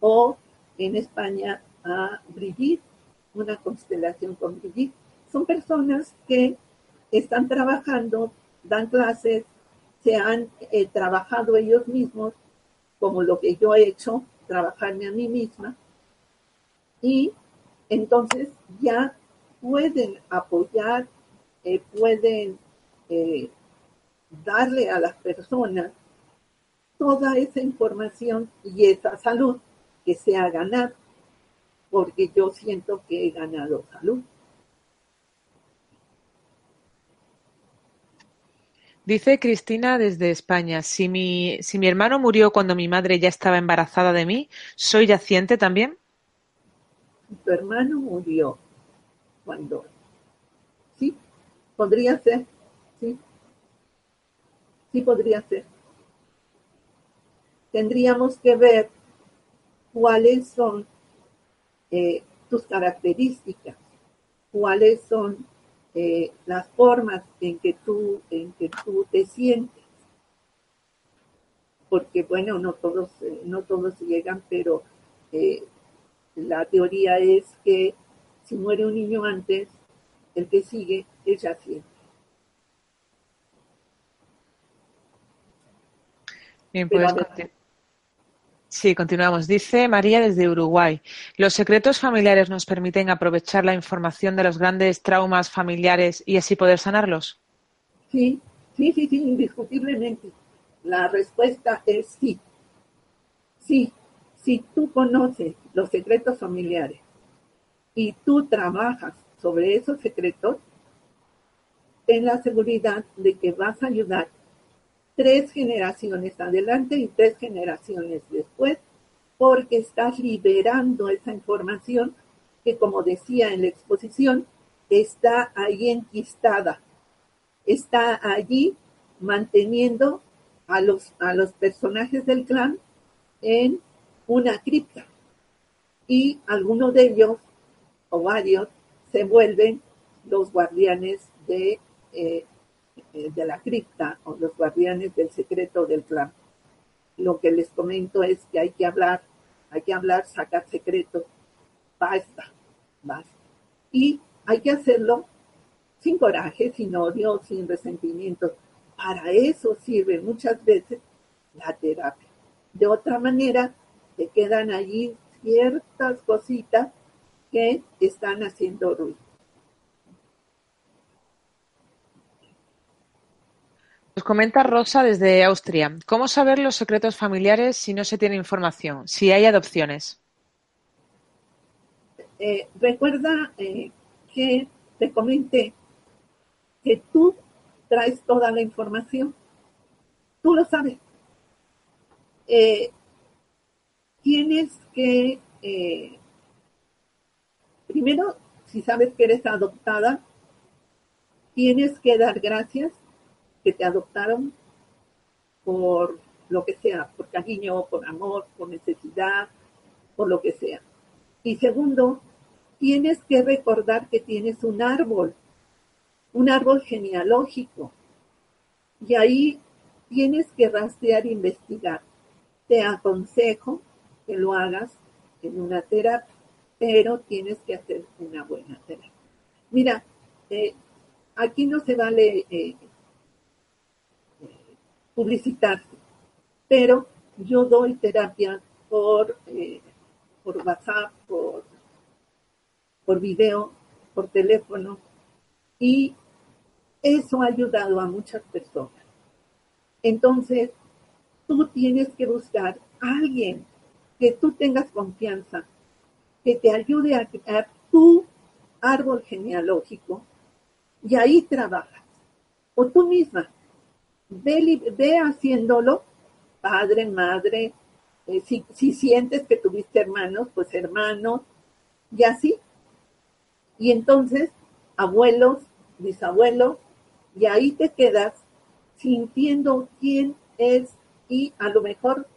O en España a Brigitte, una constelación con Brigitte. Son personas que están trabajando, dan clases, se han eh, trabajado ellos mismos, como lo que yo he hecho, trabajarme a mí misma, y entonces ya pueden apoyar, eh, pueden eh, darle a las personas toda esa información y esa salud que se ha ganado, porque yo siento que he ganado salud. Dice Cristina desde España, si mi, si mi hermano murió cuando mi madre ya estaba embarazada de mí, ¿soy yaciente también? Tu hermano murió cuando... Sí, podría ser. Sí, sí podría ser. Tendríamos que ver cuáles son eh, tus características, cuáles son eh, las formas en que tú, en que tú te sientes. Porque bueno, no todos, eh, no todos llegan, pero la teoría es que si muere un niño antes, el que sigue es yaciente. Bien, pues Sí, continuamos. Dice María desde Uruguay. ¿Los secretos familiares nos permiten aprovechar la información de los grandes traumas familiares y así poder sanarlos? Sí, sí, sí, sí, indiscutiblemente. La respuesta es sí. Sí, si tú conoces los secretos familiares y tú trabajas sobre esos secretos, ten la seguridad de que vas a ayudar tres generaciones adelante y tres generaciones después, porque estás liberando esa información que, como decía en la exposición, está ahí enquistada, está allí manteniendo a los, a los personajes del clan en una cripta. Y algunos de ellos, o varios, se vuelven los guardianes de eh, eh, de la cripta o los guardianes del secreto del clan. Lo que les comento es que hay que hablar, hay que hablar, sacar secretos. Basta, basta. Y hay que hacerlo sin coraje, sin odio, sin resentimiento. Para eso sirve muchas veces la terapia. De otra manera, te quedan allí ciertas cositas que están haciendo ruido. Nos comenta Rosa desde Austria. ¿Cómo saber los secretos familiares si no se tiene información? Si hay adopciones. Eh, recuerda eh, que te comenté que tú traes toda la información. Tú lo sabes. Eh, tienes que, primero, si sabes que eres adoptada, tienes que dar gracias que te adoptaron por lo que sea, por cariño, por amor, por necesidad, por lo que sea. Y segundo, tienes que recordar que tienes un árbol, un árbol genealógico. Y ahí tienes que rastrear e investigar. Te aconsejo lo hagas en una terapia, pero tienes que hacer una buena terapia. Mira, eh, aquí no se vale eh, publicitarse. Pero yo doy terapia por, eh, por WhatsApp, por, por video, por teléfono, y eso ha ayudado a muchas personas. Entonces, tú tienes que buscar a alguien que tú tengas confianza, que te ayude a crear tu árbol genealógico y ahí trabajas. O tú misma, ve, haciéndolo, padre, madre, eh, si, si sientes que tuviste hermanos, pues hermanos, y así. Y entonces, abuelos, bisabuelos, y ahí te quedas sintiendo quién es y a lo mejor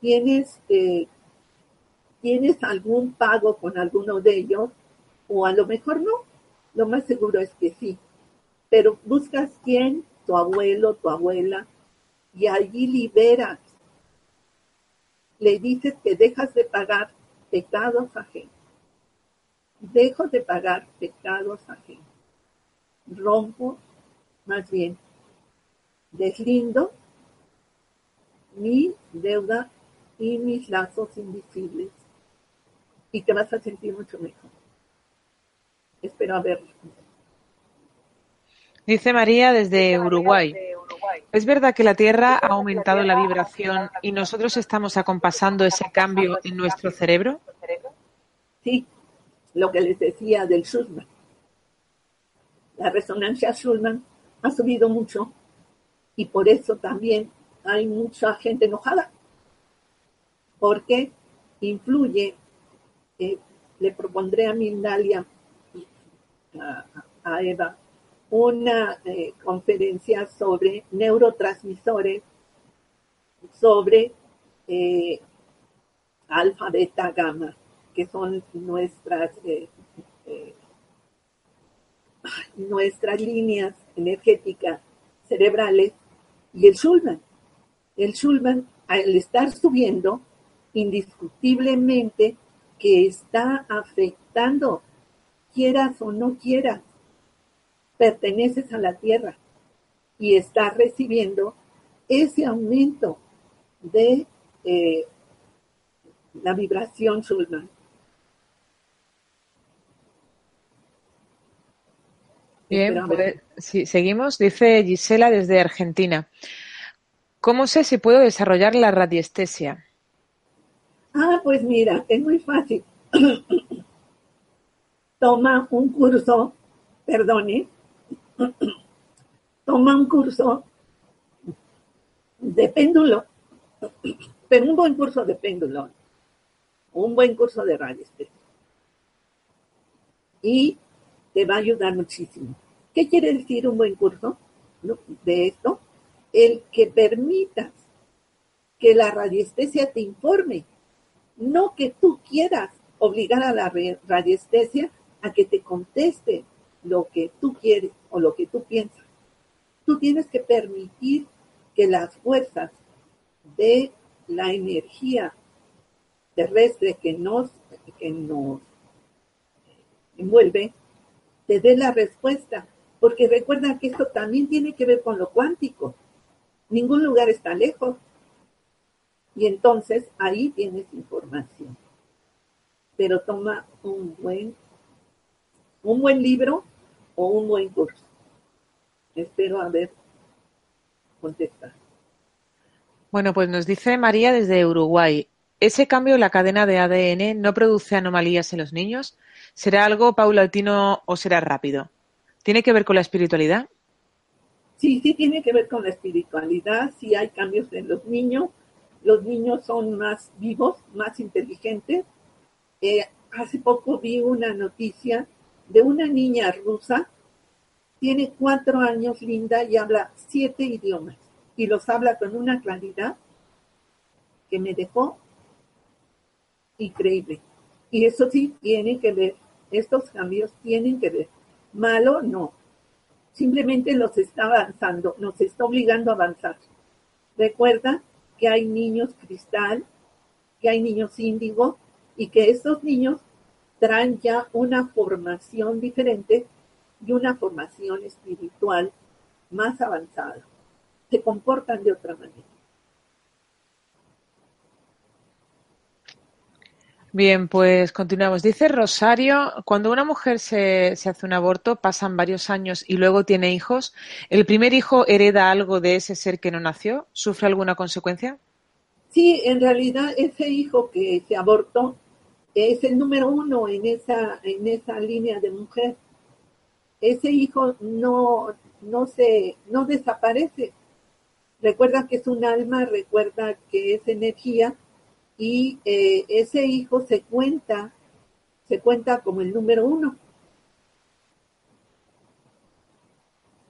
tienes, eh, tienes algún pago con alguno de ellos o a lo mejor no. Lo más seguro es que sí. Pero buscas quién tu abuelo, tu abuela, y allí liberas. Le dices que dejas de pagar pecados ajenos. Dejo de pagar pecados ajenos. Rompo, más bien, deslindo mi deuda y mis lazos invisibles. Y te vas a sentir mucho mejor. Espero haberlo. Dice María desde Uruguay. ¿Es verdad que la Tierra ha aumentado la vibración y nosotros estamos acompasando ese cambio en nuestro cerebro? Sí, lo que les decía del Schulman. La resonancia Schulman ha subido mucho y por eso también hay mucha gente enojada, porque influye, eh, le propondré a Mindalia, a, a Eva, una eh, conferencia sobre neurotransmisores, sobre eh, alfa, beta, gamma, que son nuestras, nuestras líneas energéticas cerebrales, y el Schulman. El Schulman, al estar subiendo, indiscutiblemente que está afectando, quieras o no quieras, perteneces a la tierra y estás recibiendo ese aumento de eh, la vibración Schulman. Bien, pues, seguimos. Dice Gisela desde Argentina. ¿Cómo sé si puedo desarrollar la radiestesia? Ah, pues mira, es muy fácil. Toma un curso, perdone, toma un curso de péndulo, pero un buen curso de péndulo, un buen curso de radiestesia. Y te va a ayudar muchísimo. ¿Qué quiere decir un buen curso de esto? El que permitas que la radiestesia te informe, no que tú quieras obligar a la radiestesia a que te conteste lo que tú quieres o lo que tú piensas. Tú tienes que permitir que las fuerzas de la energía terrestre que nos, que nos envuelve te dé la respuesta, porque recuerda que esto también tiene que ver con lo cuántico. Ningún lugar está lejos. Y entonces ahí tienes información. Pero toma un buen, un buen libro o un buen curso. Espero haber contestado. Bueno, pues nos dice María desde Uruguay. ¿Ese cambio en la cadena de ADN no produce anomalías en los niños? ¿Será algo paulatino o será rápido? ¿Tiene que ver con la espiritualidad? Sí, sí tiene que ver con la espiritualidad, sí hay cambios en los niños, los niños son más vivos, más inteligentes. Eh, hace poco vi una noticia de una niña rusa, tiene cuatro años, linda, y habla siete idiomas, y los habla con una claridad que me dejó increíble. Y eso sí tiene que ver, estos cambios tienen que ver. Malo, no. Simplemente los está avanzando, nos está obligando a avanzar. Recuerda que hay niños cristal, que hay niños índigo y que estos niños traen ya una formación diferente y una formación espiritual más avanzada. Se comportan de otra manera. Bien, pues continuamos. Dice Rosario, cuando una mujer se, se, hace un aborto, pasan varios años y luego tiene hijos, ¿el primer hijo hereda algo de ese ser que no nació? ¿Sufre alguna consecuencia? Sí, en realidad ese hijo que se abortó es el número uno en esa, en esa línea de mujer. Ese hijo no, no se, no desaparece. Recuerda que es un alma, recuerda que es energía y eh, ese hijo se cuenta, se cuenta como el número uno.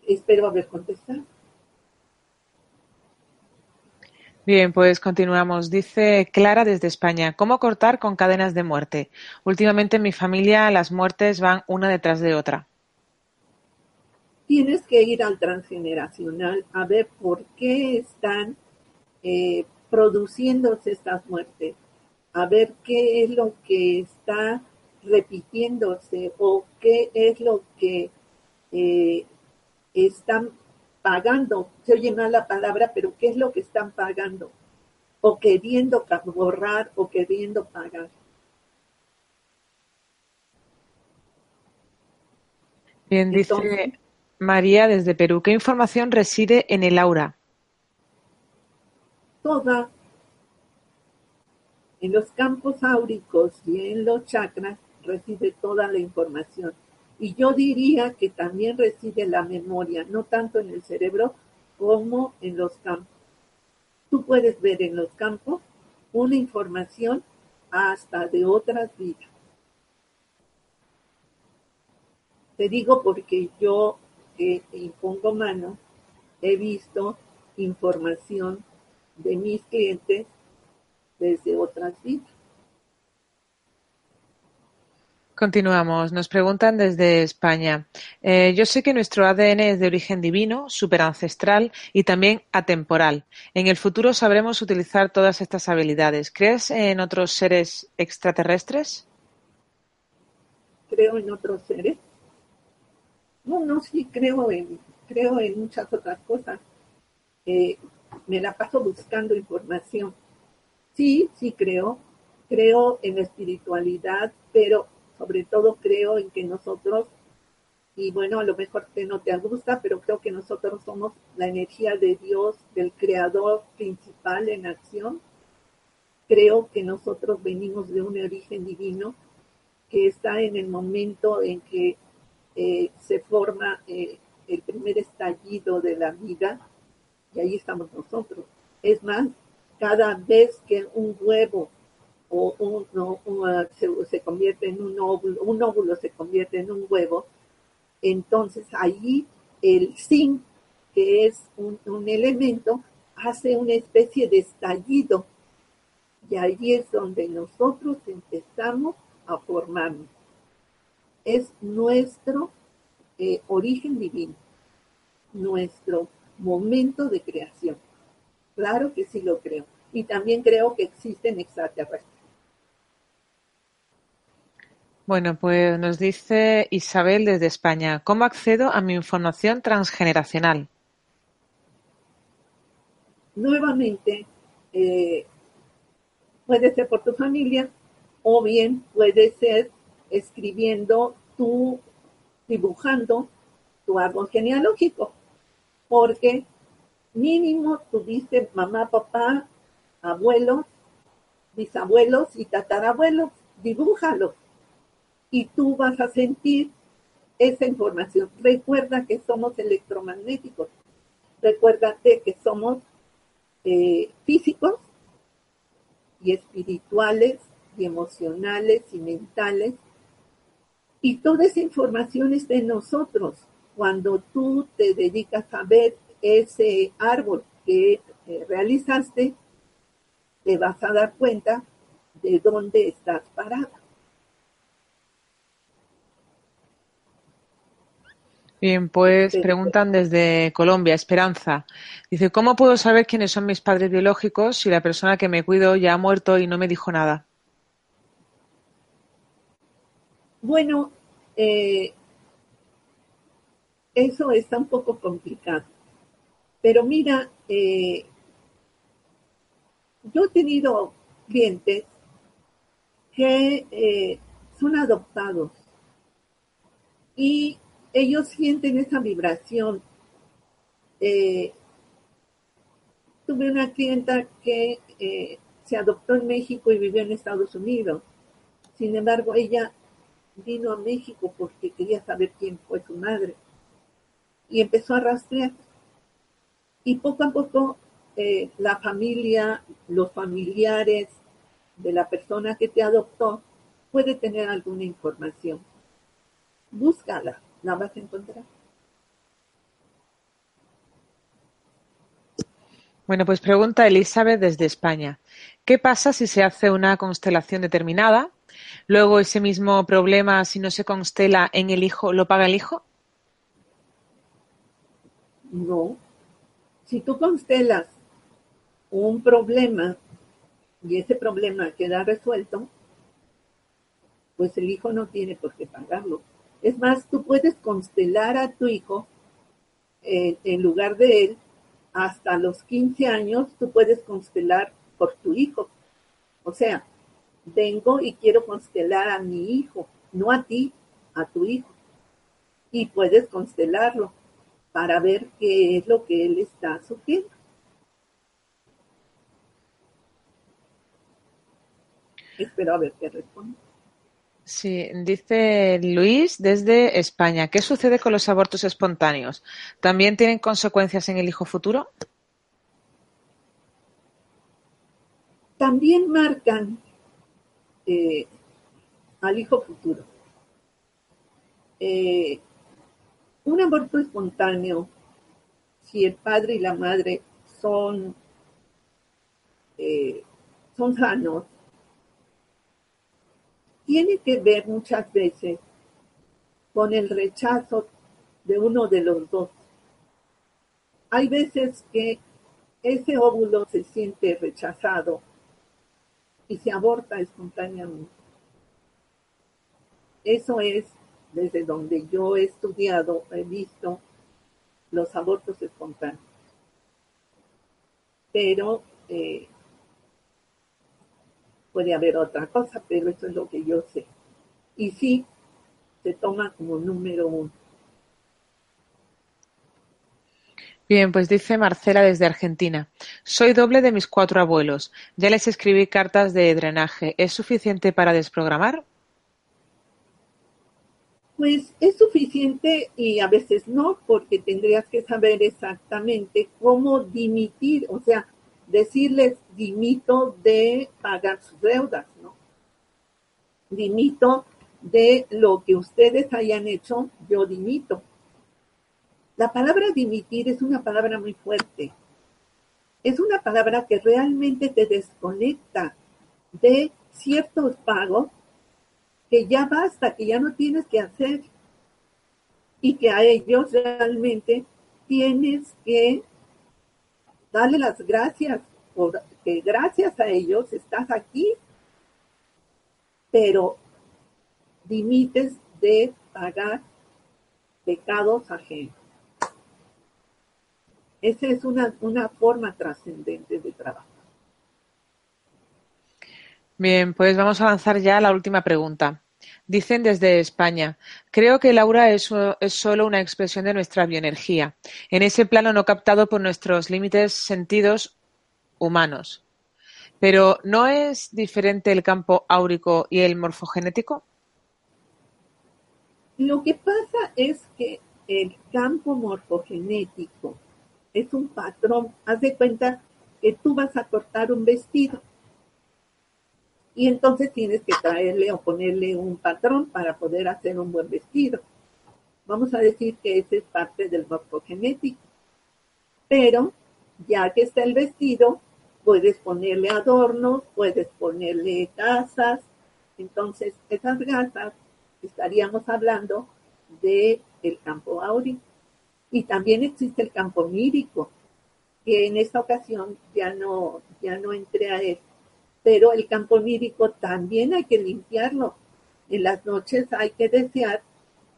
Espero haber contestado. Bien, pues continuamos. Dice Clara desde España, ¿cómo cortar con cadenas de muerte? Últimamente en mi familia las muertes van una detrás de otra. Tienes que ir al transgeneracional a ver por qué están eh, produciéndose estas muertes, a ver qué es lo que está repitiéndose o qué es lo que eh, están pagando. Se oye mal la palabra, pero qué es lo que están pagando o queriendo borrar o queriendo pagar. Bien, dice María desde Perú, ¿qué información reside en el aura? Toda en los campos áuricos y en los chakras reside toda la información. Y yo diría que también reside la memoria, no tanto en el cerebro como en los campos. Tú puedes ver en los campos una información hasta de otras vidas. Te digo porque yo que impongo mano he visto información de mis clientes desde otras vidas. Continuamos. Nos preguntan desde España. Eh, yo sé que nuestro ADN es de origen divino, superancestral y también atemporal. En el futuro sabremos utilizar todas estas habilidades. ¿Crees en otros seres extraterrestres? Creo en otros seres. No, no, sí, creo en, creo en muchas otras cosas. Eh, me la paso buscando información. Sí, sí creo, creo en la espiritualidad, pero sobre todo creo en que nosotros, y bueno, a lo mejor te no te gusta, pero creo que nosotros somos la energía de Dios, del creador principal en acción. Creo que nosotros venimos de un origen divino que está en el momento en que eh, se forma eh, el primer estallido de la vida y ahí estamos nosotros. Es más, cada vez que un huevo o un, se, convierte en un óvulo, un óvulo se convierte en un huevo, entonces ahí el zinc, que es un, un elemento, hace una especie de estallido. Y ahí es donde nosotros empezamos a formarnos. Es nuestro eh, origen divino, nuestro momento de creación. Claro que sí lo creo. Y también creo que existen extraterrestres. Bueno, pues nos dice Isabel desde España, ¿cómo accedo a mi información transgeneracional? Nuevamente, eh, puede ser por tu familia o bien puede ser escribiendo tú, dibujando tu árbol genealógico, porque mínimo tuviste mamá, papá, abuelos, bisabuelos y tatarabuelos, dibújalo y tú vas a sentir esa información. Recuerda que somos electromagnéticos. Recuérdate que somos eh, físicos y espirituales y emocionales y mentales. Y toda esa información es de nosotros. Cuando tú te dedicas a ver ese árbol que eh, realizaste, te vas a dar cuenta de dónde estás parada. Bien, pues preguntan desde Colombia, Esperanza. Dice, ¿cómo puedo saber quiénes son mis padres biológicos si la persona que me cuido ya ha muerto y no me dijo nada? Bueno, eh, eso está un poco complicado. Pero mira, eh, yo he tenido clientes que eh, son adoptados y ellos sienten esa vibración. Eh, tuve una clienta que se adoptó en México y vivió en Estados Unidos. Sin embargo, ella vino a México porque quería saber quién fue su madre. Y empezó a rastrear. Y poco a poco eh, la familia, los familiares de la persona que te adoptó puede tener alguna información. Búscala la vas a encontrar. Bueno, pues pregunta Elizabeth desde España. ¿Qué pasa si se hace una constelación determinada? Luego ese mismo problema, si no se constela en el hijo, ¿lo paga el hijo? No. Si tú constelas un problema y ese problema queda resuelto, pues el hijo no tiene por qué pagarlo. Es más, tú puedes constelar a tu hijo eh, en lugar de él hasta los 15 años, tú puedes constelar por tu hijo. O sea, vengo y quiero constelar a mi hijo, no a ti, a tu hijo. Y puedes constelarlo para ver qué es lo que él está sufriendo. Espero a ver qué responde. Sí, dice Luis desde España. ¿Qué sucede con los abortos espontáneos? ¿También tienen consecuencias en el hijo futuro? También marcan eh, al hijo futuro. Eh, un aborto espontáneo, si el padre y la madre son, eh, son sanos, tiene que ver muchas veces con el rechazo de uno de los dos. Hay veces que ese óvulo se siente rechazado y se aborta espontáneamente. Eso es desde donde yo he estudiado, he visto los abortos espontáneos. Pero eh, puede haber otra cosa, pero eso es lo que yo sé. Y sí, se toma como número uno. Bien, pues dice Marcela desde Argentina. Soy doble de mis cuatro abuelos. Ya les escribí cartas de drenaje. ¿Es suficiente para desprogramar? Pues es suficiente y a veces no, porque tendrías que saber exactamente cómo dimitir, o sea, decirles dimito de pagar sus deudas, ¿no? Dimito de lo que ustedes hayan hecho, yo dimito. La palabra dimitir es una palabra muy fuerte. Es una palabra que realmente te desconecta de ciertos pagos que ya basta, que ya no tienes que hacer y que a ellos realmente tienes que Dale las gracias, porque gracias a ellos estás aquí, pero limites de pagar pecados ajenos. Esa es una, una forma trascendente de trabajo. Bien, pues vamos a avanzar ya a la última pregunta. Dicen desde España, creo que Laura es, es, solo una expresión de nuestra bioenergía, en ese plano no captado por nuestros límites sentidos humanos. Pero ¿no es diferente el campo áurico y el morfogenético? Lo que pasa es que el campo morfogenético es un patrón. Haz de cuenta que tú vas a cortar un vestido y entonces tienes que traerle o ponerle un patrón para poder hacer un buen vestido. Vamos a decir que ese es parte del morfogenético. Pero ya que está el vestido, puedes ponerle adornos, puedes ponerle gasas. Entonces, esas gasas estaríamos hablando del el campo áurico. Y también existe el campo mírico, que en esta ocasión ya no, ya no entré a él. Pero el campo mírico también hay que limpiarlo. En las noches hay que desear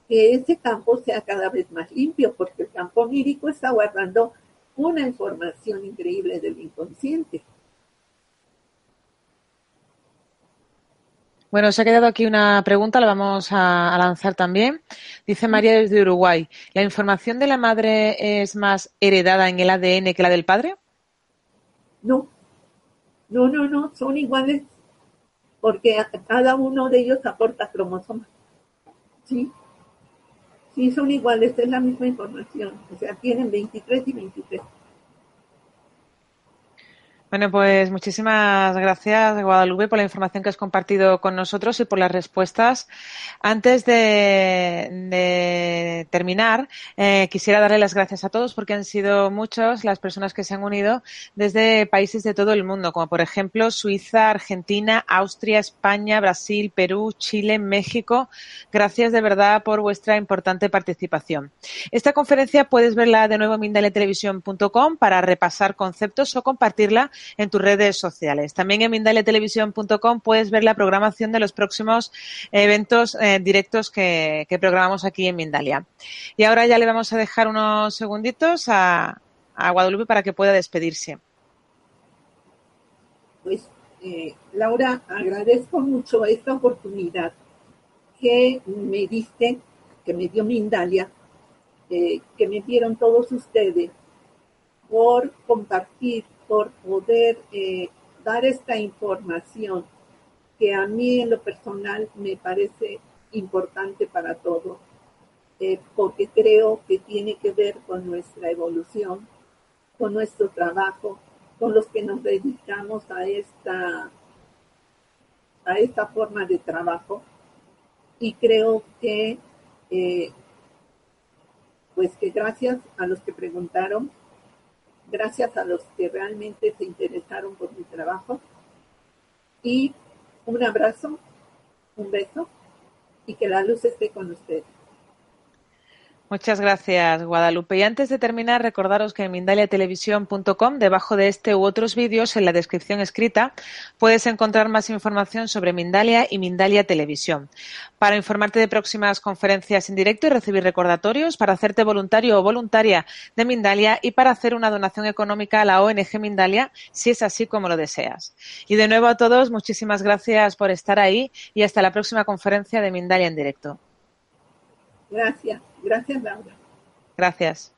que ese campo sea cada vez más limpio, porque el campo mírico está guardando una información increíble del inconsciente. Bueno, se ha quedado aquí una pregunta, la vamos a, a, lanzar también. Dice María desde Uruguay, ¿la información de la madre es más heredada en el ADN que la del padre? No, no, no, no, son iguales porque cada uno de ellos aporta cromosomas. Sí, sí, son iguales, es la misma información. O sea, tienen 23 y 23. Bueno, pues muchísimas gracias, Guadalupe, por la información que has compartido con nosotros y por las respuestas. Antes de, terminar, eh, quisiera darle las gracias a todos porque han sido muchos las personas que se han unido desde países de todo el mundo, como por ejemplo Suiza, Argentina, Austria, España, Brasil, Perú, Chile, México. Gracias de verdad por vuestra importante participación. Esta conferencia puedes verla de nuevo en mindaletelevisión.com para repasar conceptos o compartirla en tus redes sociales. También en mindaliatelevisión.com puedes ver la programación de los próximos eventos eh, directos que, programamos aquí en Mindalia. Y ahora ya le vamos a dejar unos segunditos a, a Guadalupe para que pueda despedirse. Pues, eh, Laura, agradezco mucho esta oportunidad que me diste, que me dio Mindalia, eh, que me dieron todos ustedes por compartir por poder eh, dar esta información que a mí en lo personal me parece importante para todos, eh, porque creo que tiene que ver con nuestra evolución, con nuestro trabajo, con los que nos dedicamos a esta, a esta forma de trabajo. Y creo que, eh, pues que gracias a los que preguntaron, gracias a los que realmente se interesaron por mi trabajo. Y un abrazo, un beso y que la luz esté con ustedes. Muchas gracias, Guadalupe. Y antes de terminar, recordaros que en mindaliatelevisión.com, debajo de este u otros vídeos, en la descripción escrita, puedes encontrar más información sobre Mindalia y Mindalia Televisión. Para informarte de próximas conferencias en directo y recibir recordatorios, para hacerte voluntario o voluntaria de Mindalia y para hacer una donación económica a la ONG Mindalia, si es así como lo deseas. Y de nuevo a todos, muchísimas gracias por estar ahí y hasta la próxima conferencia de Mindalia en directo. Gracias. Gracias, Laura. Gracias.